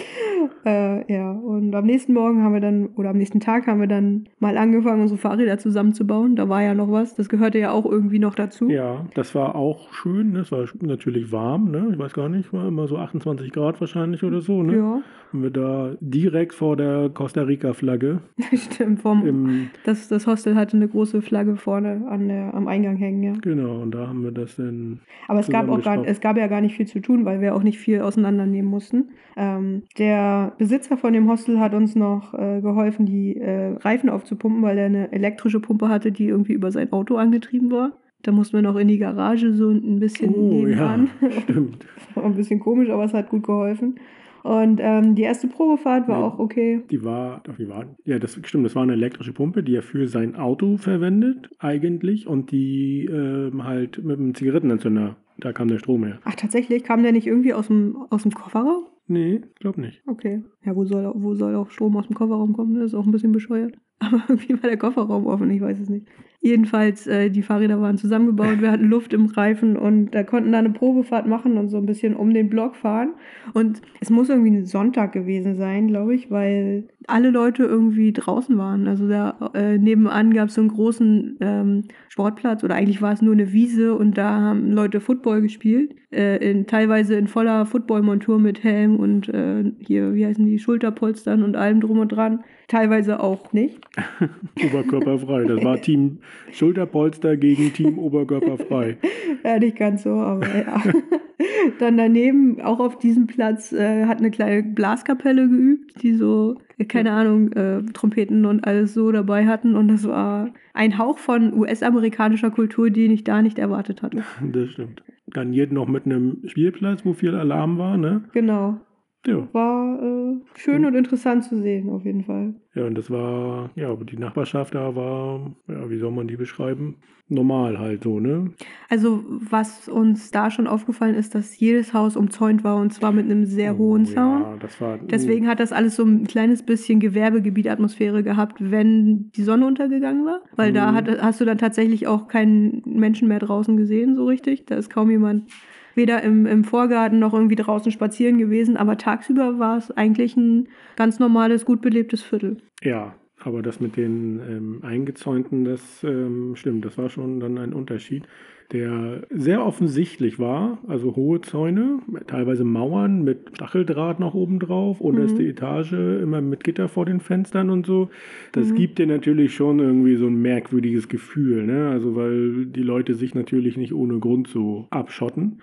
Äh, ja, und am nächsten Morgen haben wir dann, oder am nächsten Tag haben wir dann mal angefangen, unsere Fahrräder zusammenzubauen. Da war ja noch was. Das gehörte ja auch irgendwie noch dazu. Ja, das war auch schön. ne? Es war natürlich warm, ne? Ich weiß gar nicht, war immer so 28 Grad wahrscheinlich oder so, ne? Ja, Haben wir da direkt vor der Costa Rica-Flagge stimmt. Vom, im, das, das Hostel hatte eine große Flagge vorne an der, am Eingang hängen, ja. genau, und da haben wir das dann, Aber es gab, auch gar, es gab ja gar nicht viel zu tun, weil wir auch nicht viel auseinandernehmen mussten. Ähm, der Besitzer von dem Hostel hat uns noch äh, geholfen, die äh, Reifen aufzupumpen, weil er eine elektrische Pumpe hatte, die irgendwie über sein Auto angetrieben war. Da mussten wir noch in die Garage so ein bisschen oh nebenan. ja, stimmt. War ein bisschen komisch, aber es hat gut geholfen. Und ähm, die erste Probefahrt war Ja. auch okay. Die war, doch, die war, ja, das stimmt, das war eine elektrische Pumpe, die er für sein Auto verwendet, eigentlich, und die ähm, halt mit einem Zigarettenanzünder, da kam der Strom her. Ach, tatsächlich kam der nicht irgendwie aus dem, aus dem Kofferraum? Nee, glaub nicht. Okay. Ja, wo soll, wo soll auch Strom aus dem Kofferraum kommen? Das ist auch ein bisschen bescheuert. Aber irgendwie war der Kofferraum offen, ich weiß es nicht. Jedenfalls, äh, die Fahrräder waren zusammengebaut, wir hatten Luft im Reifen und da konnten da eine Probefahrt machen und so ein bisschen um den Block fahren. Und es muss irgendwie ein Sonntag gewesen sein, glaube ich, weil alle Leute irgendwie draußen waren. Also da äh, nebenan gab es so einen großen ähm, Sportplatz oder eigentlich war es nur eine Wiese und da haben Leute Football gespielt. Äh, in, teilweise in voller Footballmontur mit Helm und äh, hier, wie heißen die, Schulterpolstern und allem drum und dran. Teilweise auch nicht. Oberkörperfrei. Das war Team Schulterpolster gegen Team Oberkörperfrei. ja, nicht ganz so, aber ja. Dann daneben, auch auf diesem Platz, äh, hat eine kleine Blaskapelle geübt, die so, äh, keine Ahnung, äh, Trompeten und alles so dabei hatten. Und das war ein Hauch von US-amerikanischer Kultur, den ich da nicht erwartet hatte. Das stimmt. Garniert noch mit einem Spielplatz, wo viel Alarm war, ne? Genau. Ja. War äh, schön und interessant zu sehen, auf jeden Fall. Ja, und das war, ja, die Nachbarschaft da war, ja, wie soll man die beschreiben? Normal halt so, ne? Also, was uns da schon aufgefallen ist, dass jedes Haus umzäunt war und zwar mit einem sehr Oh, hohen Zaun. Ja, das war. Deswegen hat das alles so ein kleines bisschen Gewerbegebietatmosphäre gehabt, wenn die Sonne untergegangen war. Weil da Mhm. hat, hast du dann tatsächlich auch keinen Menschen mehr draußen gesehen, so richtig. Da ist kaum jemand weder im, im Vorgarten noch irgendwie draußen spazieren gewesen. Aber tagsüber war es eigentlich ein ganz normales, gut belebtes Viertel. Ja, aber das mit den ähm, Eingezäunten, das ähm, stimmt, das war schon dann ein Unterschied, der sehr offensichtlich war. Also hohe Zäune, teilweise Mauern mit Stacheldraht noch oben drauf, unterste Etage immer mit Gitter vor den Fenstern und so. Das Mhm. gibt dir natürlich schon irgendwie so ein merkwürdiges Gefühl, ne? Also weil die Leute sich natürlich nicht ohne Grund so abschotten.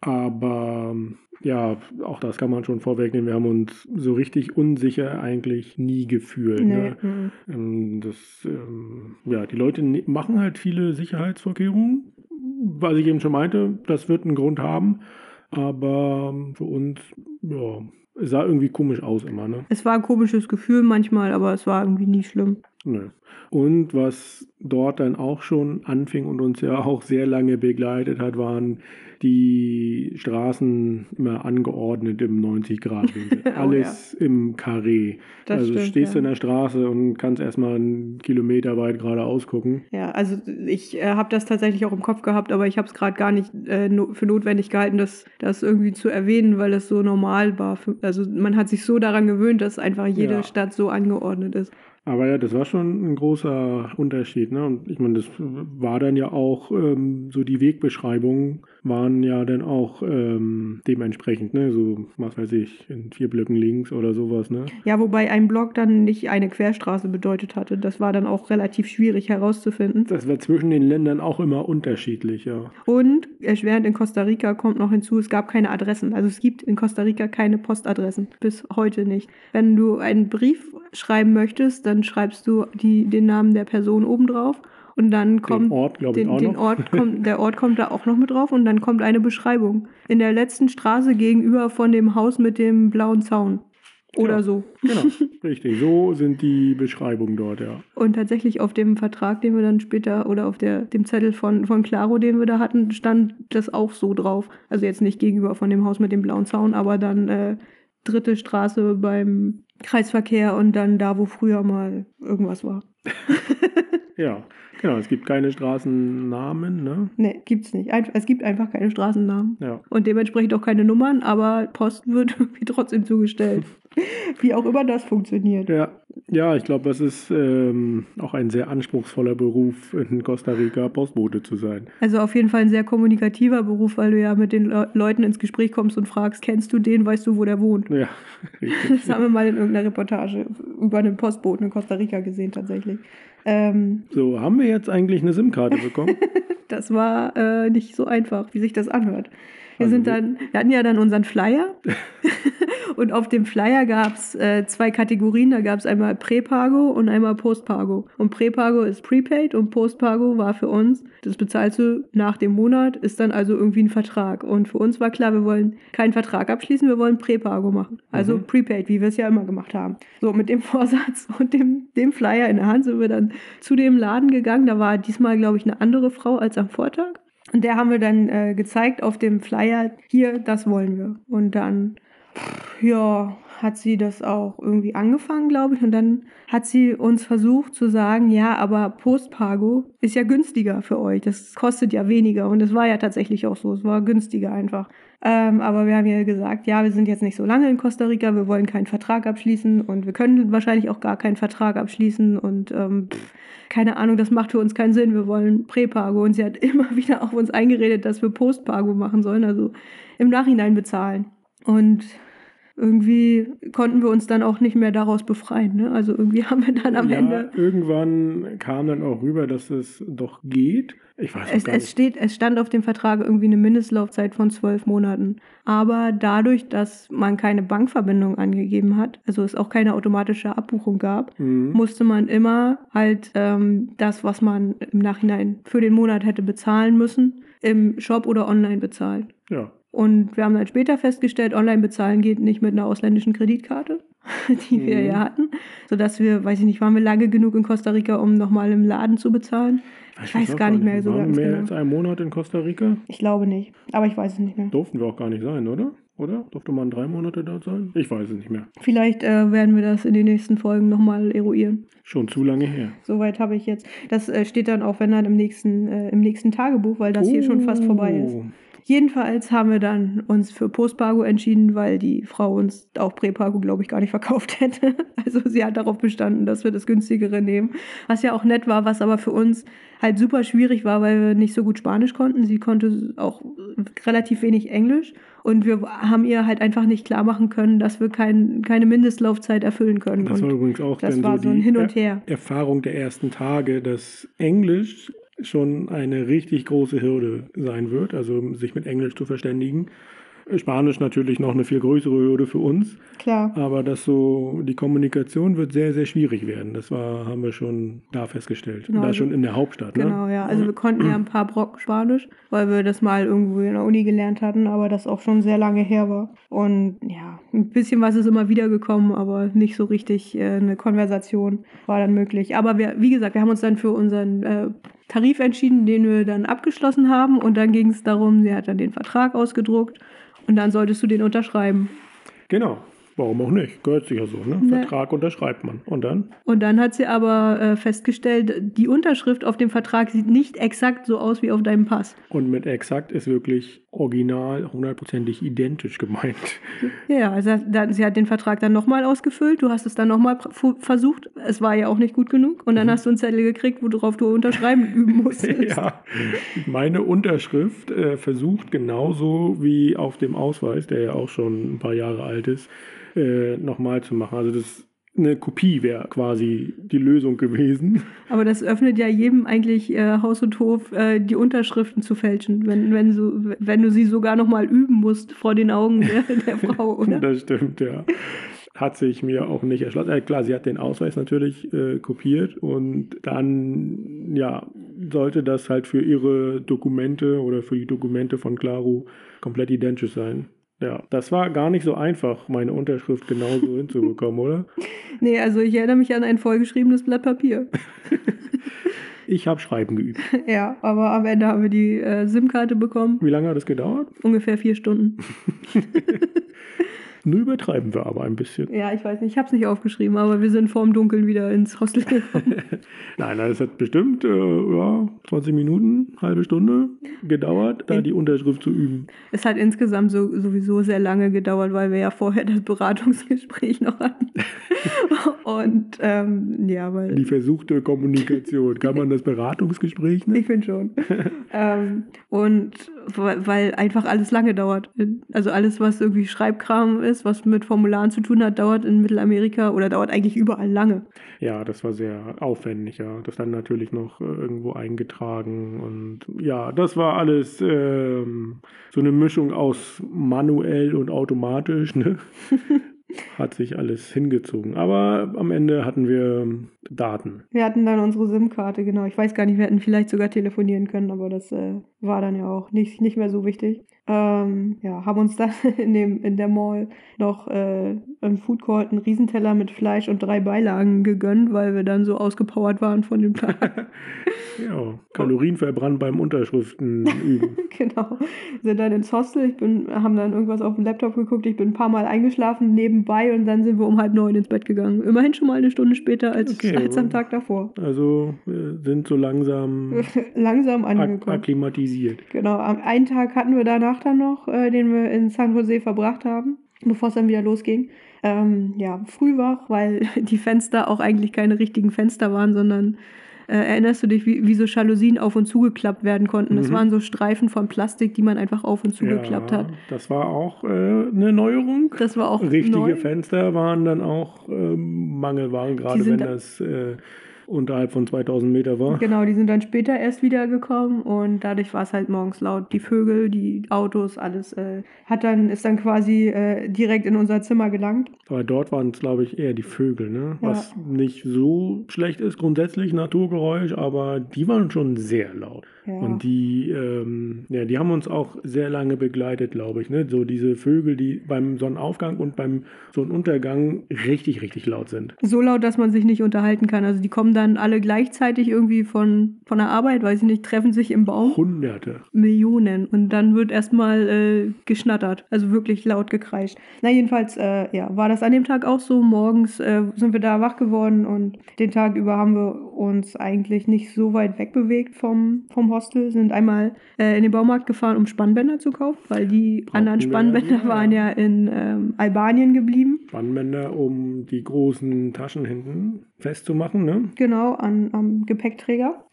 Aber ja, auch das kann man schon vorwegnehmen. Wir haben uns so richtig unsicher eigentlich nie gefühlt. Ne? mhm. Ähm, Das, ähm, ja, die Leute ne- machen halt viele Sicherheitsvorkehrungen. Was ich eben schon meinte, das wird einen Grund haben. Aber ähm, für uns, ja, es sah irgendwie komisch aus immer, ne? Es war ein komisches Gefühl manchmal, aber es war irgendwie nie schlimm. Ne. Und was dort dann auch schon anfing und uns ja auch sehr lange begleitet hat, waren die Straßen immer angeordnet im 90-Grad-Winkel. Oh, Alles im Karree. Das also stimmt, stehst du ja. in der Straße und kannst erstmal einen Kilometer weit geradeaus gucken. Ja, also ich äh, habe das tatsächlich auch im Kopf gehabt, aber ich habe es gerade gar nicht äh, no für notwendig gehalten, das, das irgendwie zu erwähnen, weil es so normal war. Für, also man hat sich so daran gewöhnt, dass einfach jede Ja. Stadt so angeordnet ist. Aber ja, das war schon ein großer Unterschied. Ne? Und ich meine, das war dann ja auch ähm, so die Wegbeschreibungen waren ja dann auch ähm, dementsprechend, ne? So, was weiß ich, in vier Blöcken links oder sowas, ne? Ja, wobei ein Block dann nicht eine Querstraße bedeutet hatte. Das war dann auch relativ schwierig herauszufinden. Das war zwischen den Ländern auch immer unterschiedlich, ja. Und erschwerend in Costa Rica kommt noch hinzu, es gab keine Adressen. Also es gibt in Costa Rica keine Postadressen. Bis heute nicht. Wenn du einen Brief schreiben möchtest, dann schreibst du die, den Namen der Person oben drauf. Und dann kommt Ort, den, auch den noch. Ort kommt, der Ort kommt da auch noch mit drauf und dann kommt eine Beschreibung. In der letzten Straße gegenüber von dem Haus mit dem blauen Zaun. Oder Ja. so. Genau, richtig. So sind die Beschreibungen dort, ja. Und tatsächlich auf dem Vertrag, den wir dann später, oder auf der, dem Zettel von, von Claro, den wir da hatten, stand das auch so drauf. Also jetzt nicht gegenüber von dem Haus mit dem blauen Zaun, aber dann äh, dritte Straße beim Kreisverkehr und dann da, wo früher mal irgendwas war. Ja, genau. Es gibt keine Straßennamen, ne? Nee, gibt's nicht. Einf es gibt einfach keine Straßennamen. Ja. Und dementsprechend auch keine Nummern, aber Post wird irgendwie trotzdem zugestellt. Wie auch immer das funktioniert. Ja, ja ich glaube, das ist ähm, auch ein sehr anspruchsvoller Beruf, in Costa Rica Postbote zu sein. Also auf jeden Fall ein sehr kommunikativer Beruf, weil du ja mit den Le Leuten ins Gespräch kommst und fragst, kennst du den, weißt du, wo der wohnt? Ja, richtig. Das haben wir mal in irgendeiner Reportage über einen Postboten in Costa Rica gesehen tatsächlich. Ähm, So, haben wir jetzt eigentlich eine SIM-Karte bekommen? das war äh, nicht so einfach, wie sich das anhört. Wir Also sind dann, wir hatten ja dann unseren Flyer und auf dem Flyer gab es äh, zwei Kategorien. Da gab es einmal Präpago und einmal Postpago. Und Präpago ist Prepaid und Postpago war für uns, das bezahlst du nach dem Monat, ist dann also irgendwie ein Vertrag. Und für uns war klar, wir wollen keinen Vertrag abschließen, wir wollen Präpago machen. Also Mhm. Prepaid, wie wir es ja immer gemacht haben. So, mit dem Vorsatz und dem, dem Flyer in der Hand sind wir dann zu dem Laden gegangen. Da war diesmal, glaube ich, eine andere Frau als am Vortag. Und der haben wir dann äh, gezeigt auf dem Flyer, hier, das wollen wir. Und dann, ja, hat sie das auch irgendwie angefangen, glaube ich. Und dann hat sie uns versucht zu sagen, ja, aber Postpago ist ja günstiger für euch. Das kostet ja weniger. Und es war ja tatsächlich auch so. Es war günstiger einfach. Ähm, aber wir haben ja gesagt, ja, wir sind jetzt nicht so lange in Costa Rica, wir wollen keinen Vertrag abschließen und wir können wahrscheinlich auch gar keinen Vertrag abschließen und ähm, pff, keine Ahnung, das macht für uns keinen Sinn, wir wollen Präpago. Und sie hat immer wieder auf uns eingeredet, dass wir Postpago machen sollen, also im Nachhinein bezahlen. Und irgendwie konnten wir uns dann auch nicht mehr daraus befreien. Ne? Also irgendwie haben wir dann am ja, Ende. Irgendwann kam dann auch rüber, dass es doch geht. Ich weiß Es, gar es, nicht. steht, es stand auf dem Vertrag irgendwie eine Mindestlaufzeit von zwölf Monaten. Aber dadurch, dass man keine Bankverbindung angegeben hat, also es auch keine automatische Abbuchung gab, Mhm. musste man immer halt ähm, das, was man im Nachhinein für den Monat hätte bezahlen müssen, im Shop oder online bezahlen. Ja. Und wir haben dann später festgestellt, online bezahlen geht nicht mit einer ausländischen Kreditkarte, die wir Mhm. ja hatten, sodass wir, weiß ich nicht, waren wir lange genug in Costa Rica, um nochmal im Laden zu bezahlen? Ich weiß auch gar nicht mehr so ganz mehr genau. als einen Monat in Costa Rica? Ich glaube nicht, aber ich weiß es nicht mehr. Durften wir auch gar nicht sein, oder? Oder? Durfte man drei Monate dort sein? Ich weiß es nicht mehr. Vielleicht äh, werden wir das in den nächsten Folgen nochmal eruieren. Schon zu lange her. Soweit habe ich jetzt. Das äh, steht dann auch, wenn dann im nächsten, äh, im nächsten Tagebuch, weil das hier schon fast vorbei ist. Jedenfalls haben wir dann uns für Postpago entschieden, weil die Frau uns auch Präpago, glaube ich, gar nicht verkauft hätte. Also sie hat darauf bestanden, dass wir das günstigere nehmen. Was ja auch nett war, was aber für uns halt super schwierig war, weil wir nicht so gut Spanisch konnten. Sie konnte auch relativ wenig Englisch. Und wir haben ihr halt einfach nicht klar machen können, dass wir kein, keine Mindestlaufzeit erfüllen können. Das war und übrigens auch das dann war so so ein Hin und Her. Er Erfahrung der ersten Tage, dass Englisch schon eine richtig große Hürde sein wird, also sich mit Englisch zu verständigen. Spanisch natürlich noch eine viel größere Hürde für uns, Klar. aber dass so die Kommunikation wird sehr, sehr schwierig werden. Das war, haben wir schon da festgestellt. Genau, da also- schon in der Hauptstadt. Genau, ne? ja. Also wir konnten ja ein paar Brocken Spanisch, weil wir das mal irgendwo in der Uni gelernt hatten, aber das auch schon sehr lange her war. Und ja, ein bisschen was ist immer wieder gekommen, aber nicht so richtig äh, eine Konversation war dann möglich. Aber wir, wie gesagt, wir haben uns dann für unseren äh, Tarif entschieden, den wir dann abgeschlossen haben. Und dann ging es darum, sie hat dann den Vertrag ausgedruckt und dann solltest du den unterschreiben. Genau. Warum auch nicht? Gehört sich ja so. Ne? Ne. Vertrag unterschreibt man. Und dann? Und dann hat sie aber äh, festgestellt, die Unterschrift auf dem Vertrag sieht nicht exakt so aus wie auf deinem Pass. Und mit exakt ist wirklich original, hundertprozentig identisch gemeint. Ja, also dann, sie hat den Vertrag dann nochmal ausgefüllt, du hast es dann nochmal versucht, es war ja auch nicht gut genug und dann hast du einen Zettel gekriegt, worauf du unterschreiben üben musstest. ja, meine Unterschrift äh, versucht genauso wie auf dem Ausweis, der ja auch schon ein paar Jahre alt ist, äh, nochmal zu machen. Also das eine Kopie wäre quasi die Lösung gewesen. Aber das öffnet ja jedem eigentlich äh, Haus und Hof, äh, die Unterschriften zu fälschen, wenn, wenn, so, wenn du sie sogar nochmal üben musst vor den Augen der, der Frau, oder? Das stimmt, ja. Hat sich mir auch nicht erschlossen. Äh, klar, sie hat den Ausweis natürlich äh, kopiert und dann, ja, sollte das halt für ihre Dokumente oder für die Dokumente von Claro komplett identisch sein. Ja, das war gar nicht so einfach, meine Unterschrift genauso hinzubekommen, oder? Nee, also ich erinnere mich an ein vollgeschriebenes Blatt Papier. Ich habe Schreiben geübt. ja, aber am Ende haben wir die äh, SIM-Karte bekommen. Wie lange hat es gedauert? Ungefähr vier Stunden. Nur übertreiben wir aber ein bisschen. Ja, ich weiß nicht, ich habe es nicht aufgeschrieben, aber wir sind vorm Dunkeln wieder ins Hostel gekommen. Nein, das hat bestimmt äh, ja, 20 Minuten, halbe Stunde gedauert, da In- die Unterschrift zu üben. es hat insgesamt so, sowieso sehr lange gedauert, weil wir ja vorher das Beratungsgespräch noch hatten. Und ähm, ja, weil Die versuchte Kommunikation. Kann man das Beratungsgespräch nennen? ich finde schon. ähm, und weil weil einfach alles lange dauert. Also alles, was irgendwie Schreibkram ist, was mit Formularen zu tun hat, dauert in Mittelamerika oder dauert eigentlich überall lange. Ja, das war sehr aufwendig, ja. Das dann natürlich noch äh, irgendwo eingetragen und ja, das war alles ähm, so eine Mischung aus manuell und automatisch, ne? Hat sich alles hingezogen. Aber am Ende hatten wir Daten. Wir hatten dann unsere SIM-Karte, genau. Ich weiß gar nicht, wir hätten vielleicht sogar telefonieren können, aber das äh, war dann ja auch nicht, nicht mehr so wichtig. Ähm, ja, haben uns dann in, dem, in der Mall noch äh, im Food Court einen Riesenteller mit Fleisch und drei Beilagen gegönnt, weil wir dann so ausgepowert waren von dem Tag. ja, Kalorien verbrannt beim Unterschriften üben. genau. Sind dann ins Hostel, ich bin, haben dann irgendwas auf dem Laptop geguckt, ich bin ein paar Mal eingeschlafen nebenbei und dann sind wir um halb neun ins Bett gegangen. Immerhin schon mal eine Stunde später als, Okay, als am Tag davor. Also wir sind so langsam Langsam angekommen. akklimatisiert. Genau, am einen Tag hatten wir danach dann noch, äh, den wir in San Jose verbracht haben, bevor es dann wieder losging. Ähm, ja, früh wach, weil die Fenster auch eigentlich keine richtigen Fenster waren, sondern äh, erinnerst du dich, wie, wie so Jalousien auf und zugeklappt werden konnten? Das Mhm. waren so Streifen von Plastik, die man einfach auf und zugeklappt ja, hat. Das war auch äh, eine Neuerung. Das war auch Richtige neu. Fenster waren dann auch ähm, Mangelware, gerade wenn da- das äh, unterhalb von 2000 Meter war. Genau, die sind dann später erst wiedergekommen und dadurch war es halt morgens laut. Die Vögel, die Autos, alles äh, hat dann, ist dann quasi äh, direkt in unser Zimmer gelangt. Aber dort waren es, glaube ich, eher die Vögel, ne? Ja. Was nicht so schlecht ist, grundsätzlich Naturgeräusch, aber die waren schon sehr laut. Ja. Und die, ähm, ja, die haben uns auch sehr lange begleitet, glaube ich. Ne? So diese Vögel, die beim Sonnenaufgang und beim Sonnenuntergang richtig, richtig laut sind. So laut, dass man sich nicht unterhalten kann. Also die kommen dann alle gleichzeitig irgendwie von, von der Arbeit, weiß ich nicht, treffen sich im Baum. Hunderte. Millionen. Und dann wird erstmal äh, geschnattert. Also wirklich laut gekreischt. Na, jedenfalls, äh, ja, war das an dem Tag auch so. Morgens äh, sind wir da wach geworden und den Tag über haben wir uns eigentlich nicht so weit wegbewegt vom, vom Hostel. Sind einmal äh, in den Baumarkt gefahren, um Spannbänder zu kaufen, weil die Brauchten anderen wir, Spannbänder ja. waren ja in ähm, Albanien geblieben. Spannbänder, um die großen Taschen hinten festzumachen. Ne? Genau, an, am Gepäckträger.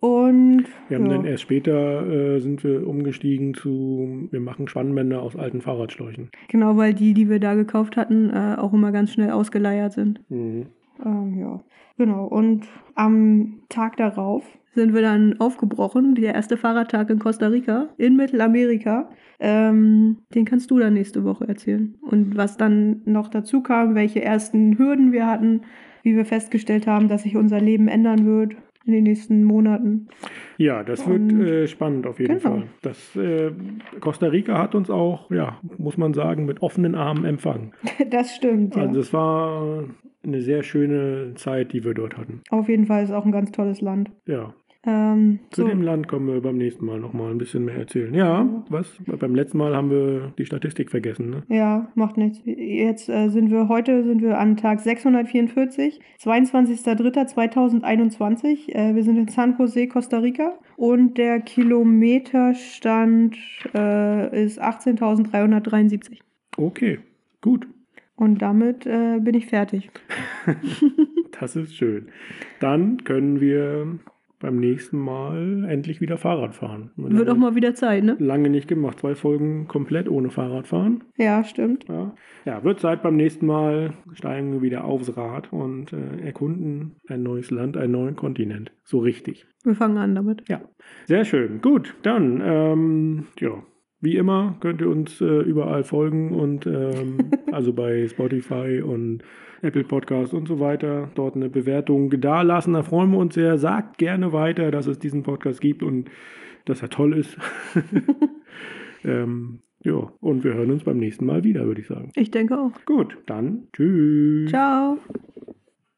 Und Wir haben ja. dann erst später äh, sind wir umgestiegen zu, wir machen Spannbänder aus alten Fahrradschläuchen. genau, weil die, die wir da gekauft hatten, äh, auch immer ganz schnell ausgeleiert sind. Mhm. Ähm, ja, genau. Und am Tag darauf sind wir dann aufgebrochen, der erste Fahrradtag in Costa Rica, in Mittelamerika. Ähm, den kannst du dann nächste Woche erzählen. Und was dann noch dazu kam, welche ersten Hürden wir hatten, wie wir festgestellt haben, dass sich unser Leben ändern wird in den nächsten Monaten. Ja, das wird äh, spannend auf jeden Genau. Fall. Das, äh, Costa Rica hat uns auch, ja, muss man sagen, mit offenen Armen empfangen. das stimmt. Ja. Also es war eine sehr schöne Zeit, die wir dort hatten. Auf jeden Fall ist auch ein ganz tolles Land. Ja, Ähm, zu so. dem Land kommen wir beim nächsten Mal nochmal ein bisschen mehr erzählen. Ja, was? Beim letzten Mal haben wir die Statistik vergessen, ne? Ja, macht nichts. Jetzt äh, sind wir, heute sind wir an Tag 644, 22.03.2021. Äh, wir sind in San Jose, Costa Rica. Und der Kilometerstand äh, ist 18.373. Okay, gut. Und damit äh, bin ich fertig. Das ist schön. Dann können wir beim nächsten Mal endlich wieder Fahrrad fahren. Wird auch mal wieder Zeit, ne? lange nicht gemacht. Zwei Folgen komplett ohne Fahrradfahren. Ja, stimmt. Ja, ja wird Zeit beim nächsten Mal. Steigen wir wieder aufs Rad und äh, erkunden ein neues Land, einen neuen Kontinent. So richtig. Wir fangen an damit. Ja, sehr schön. Gut, dann, ähm, ja, wie immer könnt ihr uns äh, überall folgen und ähm, also bei Spotify und Apple Podcast und so weiter dort eine Bewertung da lassen. Da freuen wir uns sehr. Sagt gerne weiter, dass es diesen Podcast gibt und dass er toll ist. ähm, ja, und wir hören uns beim nächsten Mal wieder, würde ich sagen. Ich denke auch. Gut, dann tschüss. Ciao.